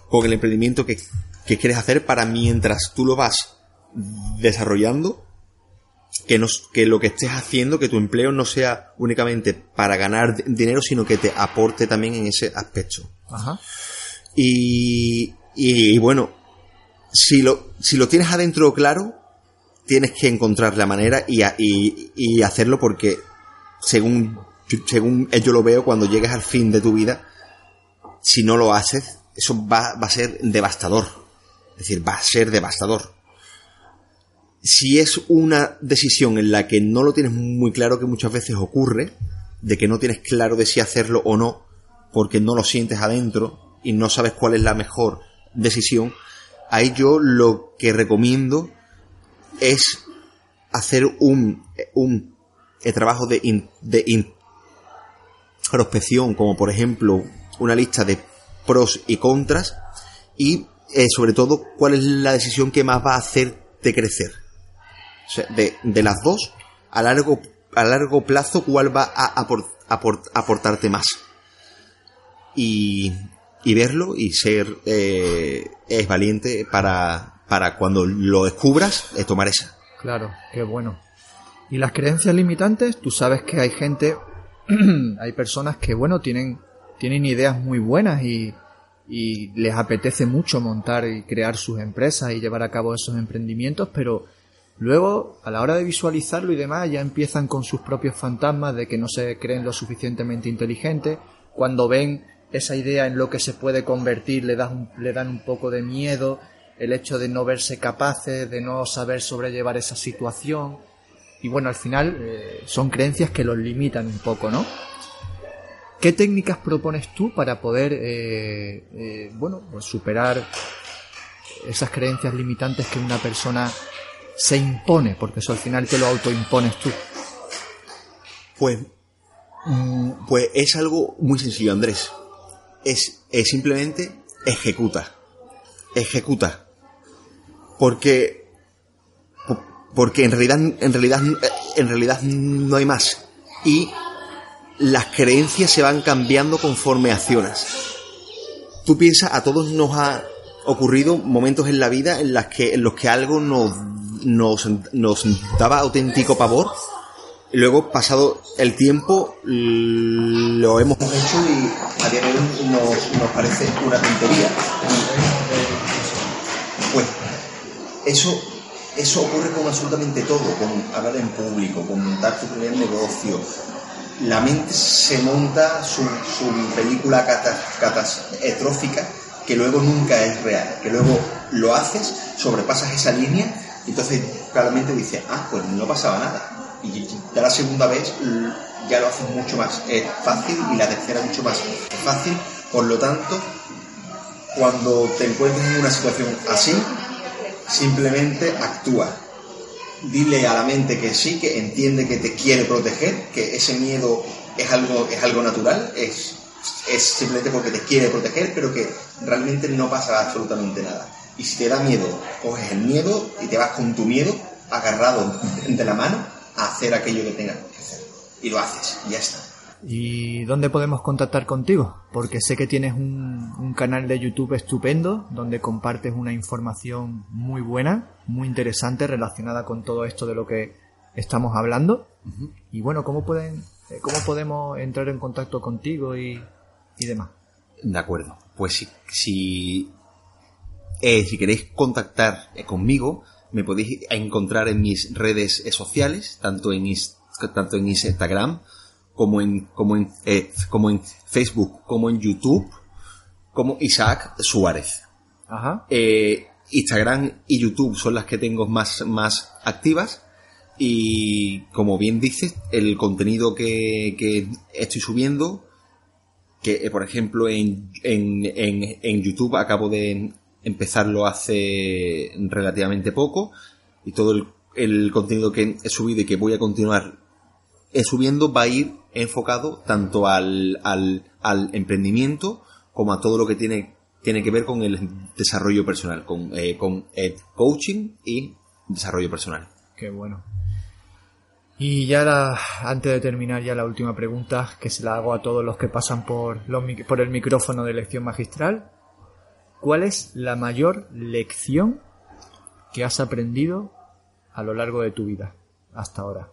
con el emprendimiento que, que quieres hacer para mientras tú lo vas desarrollando, que, no, que lo que estés haciendo, que tu empleo no sea únicamente para ganar dinero, sino que te aporte también en ese aspecto.
Ajá.
Y, y, y bueno, si lo, si lo tienes adentro claro, tienes que encontrar la manera y, a- y, y hacerlo porque según, según yo lo veo, cuando llegues al fin de tu vida, si no lo haces, eso va, va a ser devastador. Es decir, va a ser devastador. Si es una decisión en la que no lo tienes muy claro, que muchas veces ocurre, de que no tienes claro de si hacerlo o no, porque no lo sientes adentro y no sabes cuál es la mejor decisión, ahí yo lo que recomiendo es hacer un, un eh, trabajo de, de introspección, como por ejemplo una lista de pros y contras, y eh, sobre todo cuál es la decisión que más va a hacerte crecer. De, de las dos, a largo, a largo plazo, cuál va a apor- apor- aportarte más. Y, y verlo y ser eh, es valiente para, para cuando lo descubras, eh, tomar esa.
Claro, qué bueno. Y las creencias limitantes, tú sabes que hay gente, hay personas que, bueno, tienen, tienen ideas muy buenas y, y les apetece mucho montar y crear sus empresas y llevar a cabo esos emprendimientos, pero luego, a la hora de visualizarlo y demás, ya empiezan con sus propios fantasmas de que no se creen lo suficientemente inteligentes. Cuando ven esa idea en lo que se puede convertir, le, das un- le dan un poco de miedo, el hecho de no verse capaces, de no saber sobrellevar esa situación. Y bueno, al final eh, son creencias que los limitan un poco, ¿no? ¿Qué técnicas propones tú para poder, eh, eh, bueno, pues superar esas creencias limitantes que una persona se impone? Porque eso al final te lo autoimpones tú.
Pues, mm, pues es algo muy sencillo, Andrés. Es, es simplemente ejecuta. Ejecuta. Porque, po- porque en realidad, en realidad, eh, en realidad no hay más. Y las creencias se van cambiando conforme accionas. Tú piensas, a todos nos ha ocurrido momentos en la vida en, las que, en los que algo nos, nos, nos daba auténtico pavor luego, pasado el tiempo, lo hemos hecho y a día de hoy nos, nos parece una tontería. Pues eso, eso ocurre con absolutamente todo, con hablar en público, con montar tu primer negocio. La mente se monta su, su película cata- catastrófica que luego nunca es real, que luego lo haces, sobrepasas esa línea entonces claramente dices, ah, pues no pasaba nada. Y ya la segunda vez l- ya lo haces mucho más eh, fácil y la tercera mucho más fácil. Por lo tanto, cuando te encuentres en una situación así, simplemente actúa. Dile a la mente que sí, que entiende que te quiere proteger, que ese miedo es algo, es algo natural, es, es simplemente porque te quiere proteger, pero que realmente no pasa absolutamente nada. Y si te da miedo, coges el miedo y te vas con tu miedo agarrado de la mano a hacer aquello que tengas que hacer. Y lo haces, y ya está.
¿Y dónde podemos contactar contigo? Porque sé que tienes un, un, canal de YouTube estupendo donde compartes una información muy buena, muy interesante relacionada con todo esto de lo que estamos hablando. Uh -huh. Y bueno, ¿cómo, pueden, ¿cómo podemos entrar en contacto contigo y, y demás?
De acuerdo. Pues si, si, eh, si queréis contactar conmigo, me podéis encontrar en mis redes sociales, tanto en, tanto en Instagram, como en, como en, eh, como en Facebook, como en YouTube, como Isaac Suárez.
Ajá.
Eh, Instagram y YouTube son las que tengo más, más activas. Y como bien dices, el contenido que, que estoy subiendo, que eh, por ejemplo en, en, en, en YouTube acabo de empezarlo hace relativamente poco, y todo el, contenido que he subido y que voy a continuar subiendo va a ir enfocado tanto al, al, al, emprendimiento como a todo lo que tiene, que ver con el desarrollo personal, con, eh, con eh, coaching y desarrollo personal.
Qué bueno. Y ya la, antes de terminar ya la última pregunta que se la hago a todos los que pasan por, los, por el micrófono de lección magistral. ¿Cuál es la mayor lección que has aprendido a lo largo de tu vida hasta ahora?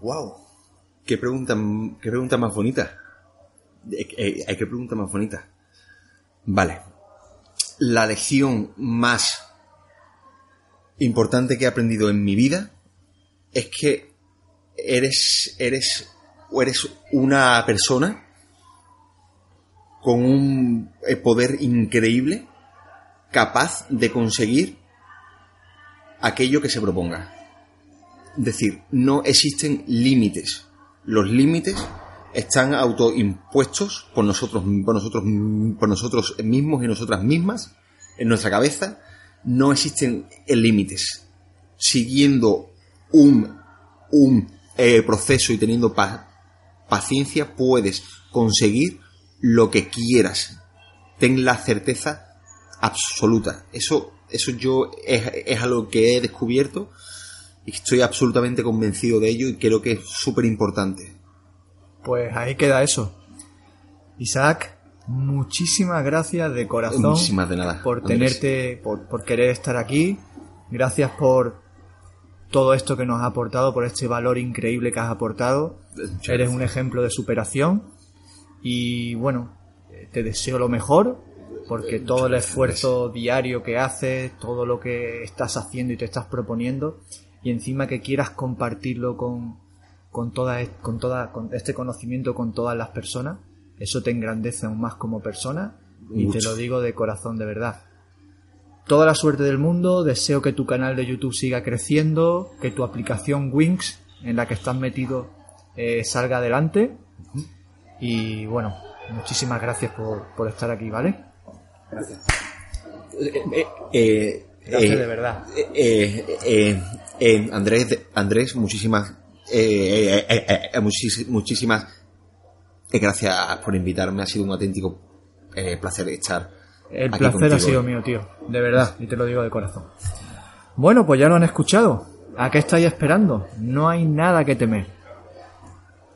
¡Wow! ¡Qué pregunta, qué pregunta más bonita! Eh, eh, ¿Qué pregunta más bonita? Vale. La lección más importante que he aprendido en mi vida es que eres, eres, eres una persona con un eh, poder increíble capaz de conseguir aquello que se proponga decir, no existen límites. Los límites están autoimpuestos por nosotros, por nosotros, por nosotros mismos y nosotras mismas, en nuestra cabeza. No existen límites. Siguiendo un, un eh, proceso y teniendo pa paciencia, puedes conseguir lo que quieras. Ten la certeza absoluta. Eso, eso yo es, es algo que he descubierto y estoy absolutamente convencido de ello y creo que es súper importante.
Pues ahí queda eso. Isaac, muchísimas gracias de corazón
muchísimas de nada,
por tenerte, por, por, querer estar aquí. Gracias por todo esto que nos has aportado, por este valor increíble que has aportado. Muchas Eres un ejemplo de superación y bueno, te deseo lo mejor porque todo el esfuerzo diario que haces, todo lo que estás haciendo y te estás proponiendo, y encima que quieras compartirlo con, con, toda, con, toda, con este conocimiento con todas las personas, eso te engrandece aún más como persona y Mucho. te lo digo de corazón de verdad. Toda la suerte del mundo, deseo que tu canal de YouTube siga creciendo, que tu aplicación Wings en la que estás metido eh, salga adelante y bueno, muchísimas gracias por, por estar aquí, ¿vale?
Gracias. Eh, eh,
gracias de verdad.
Eh, Andrés, Andrés, muchísimas, eh, eh, muchis, muchísimas gracias por invitarme. Ha sido un auténtico placer estar.
El placer contigo. ha sido mío, tío. De verdad, y te lo digo de corazón. Bueno, pues ya lo han escuchado. ¿A qué estáis esperando? No hay nada que temer.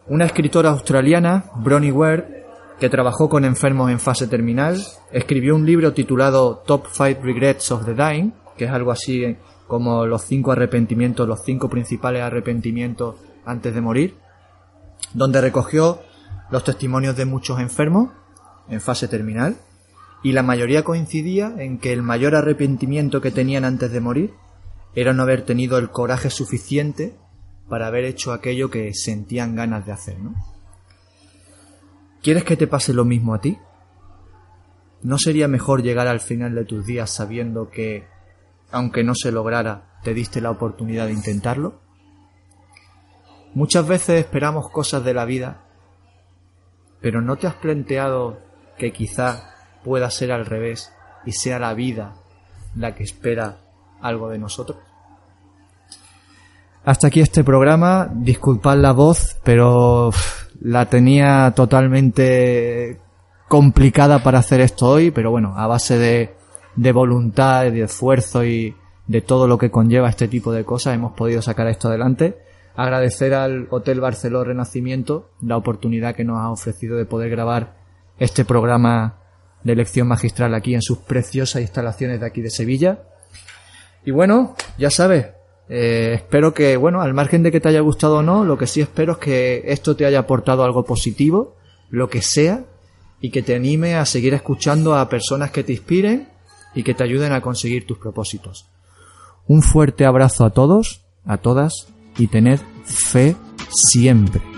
Una escritora australiana, Bronnie Ware, que trabajó con enfermos en fase terminal, escribió un libro titulado Top 5 Regrets of the Dying, que es algo así como los cinco arrepentimientos, los cinco principales arrepentimientos antes de morir, donde recogió los testimonios de muchos enfermos en fase terminal y la mayoría coincidía en que el mayor arrepentimiento que tenían antes de morir era no haber tenido el coraje suficiente para haber hecho aquello que sentían ganas de hacer, ¿no? ¿Quieres que te pase lo mismo a ti? ¿No sería mejor llegar al final de tus días sabiendo que aunque no se lograra, te diste la oportunidad de intentarlo? Muchas veces esperamos cosas de la vida, pero ¿no te has planteado que quizá pueda ser al revés y sea la vida la que espera algo de nosotros? Hasta aquí este programa, disculpad la voz, pero la tenía totalmente complicada para hacer esto hoy, pero bueno, a base de de voluntad, de esfuerzo y de todo lo que conlleva este tipo de cosas hemos podido sacar esto adelante. Agradecer al Hotel Barceló Renacimiento la oportunidad que nos ha ofrecido de poder grabar este programa de lección magistral aquí en sus preciosas instalaciones de aquí de Sevilla. Y bueno, ya sabes, eh, espero que, bueno, al margen de que te haya gustado o no, lo que sí espero es que esto te haya aportado algo positivo, lo que sea, y que te anime a seguir escuchando a personas que te inspiren y que te ayuden a conseguir tus propósitos. Un fuerte abrazo a todos, a todas, y tened fe siempre.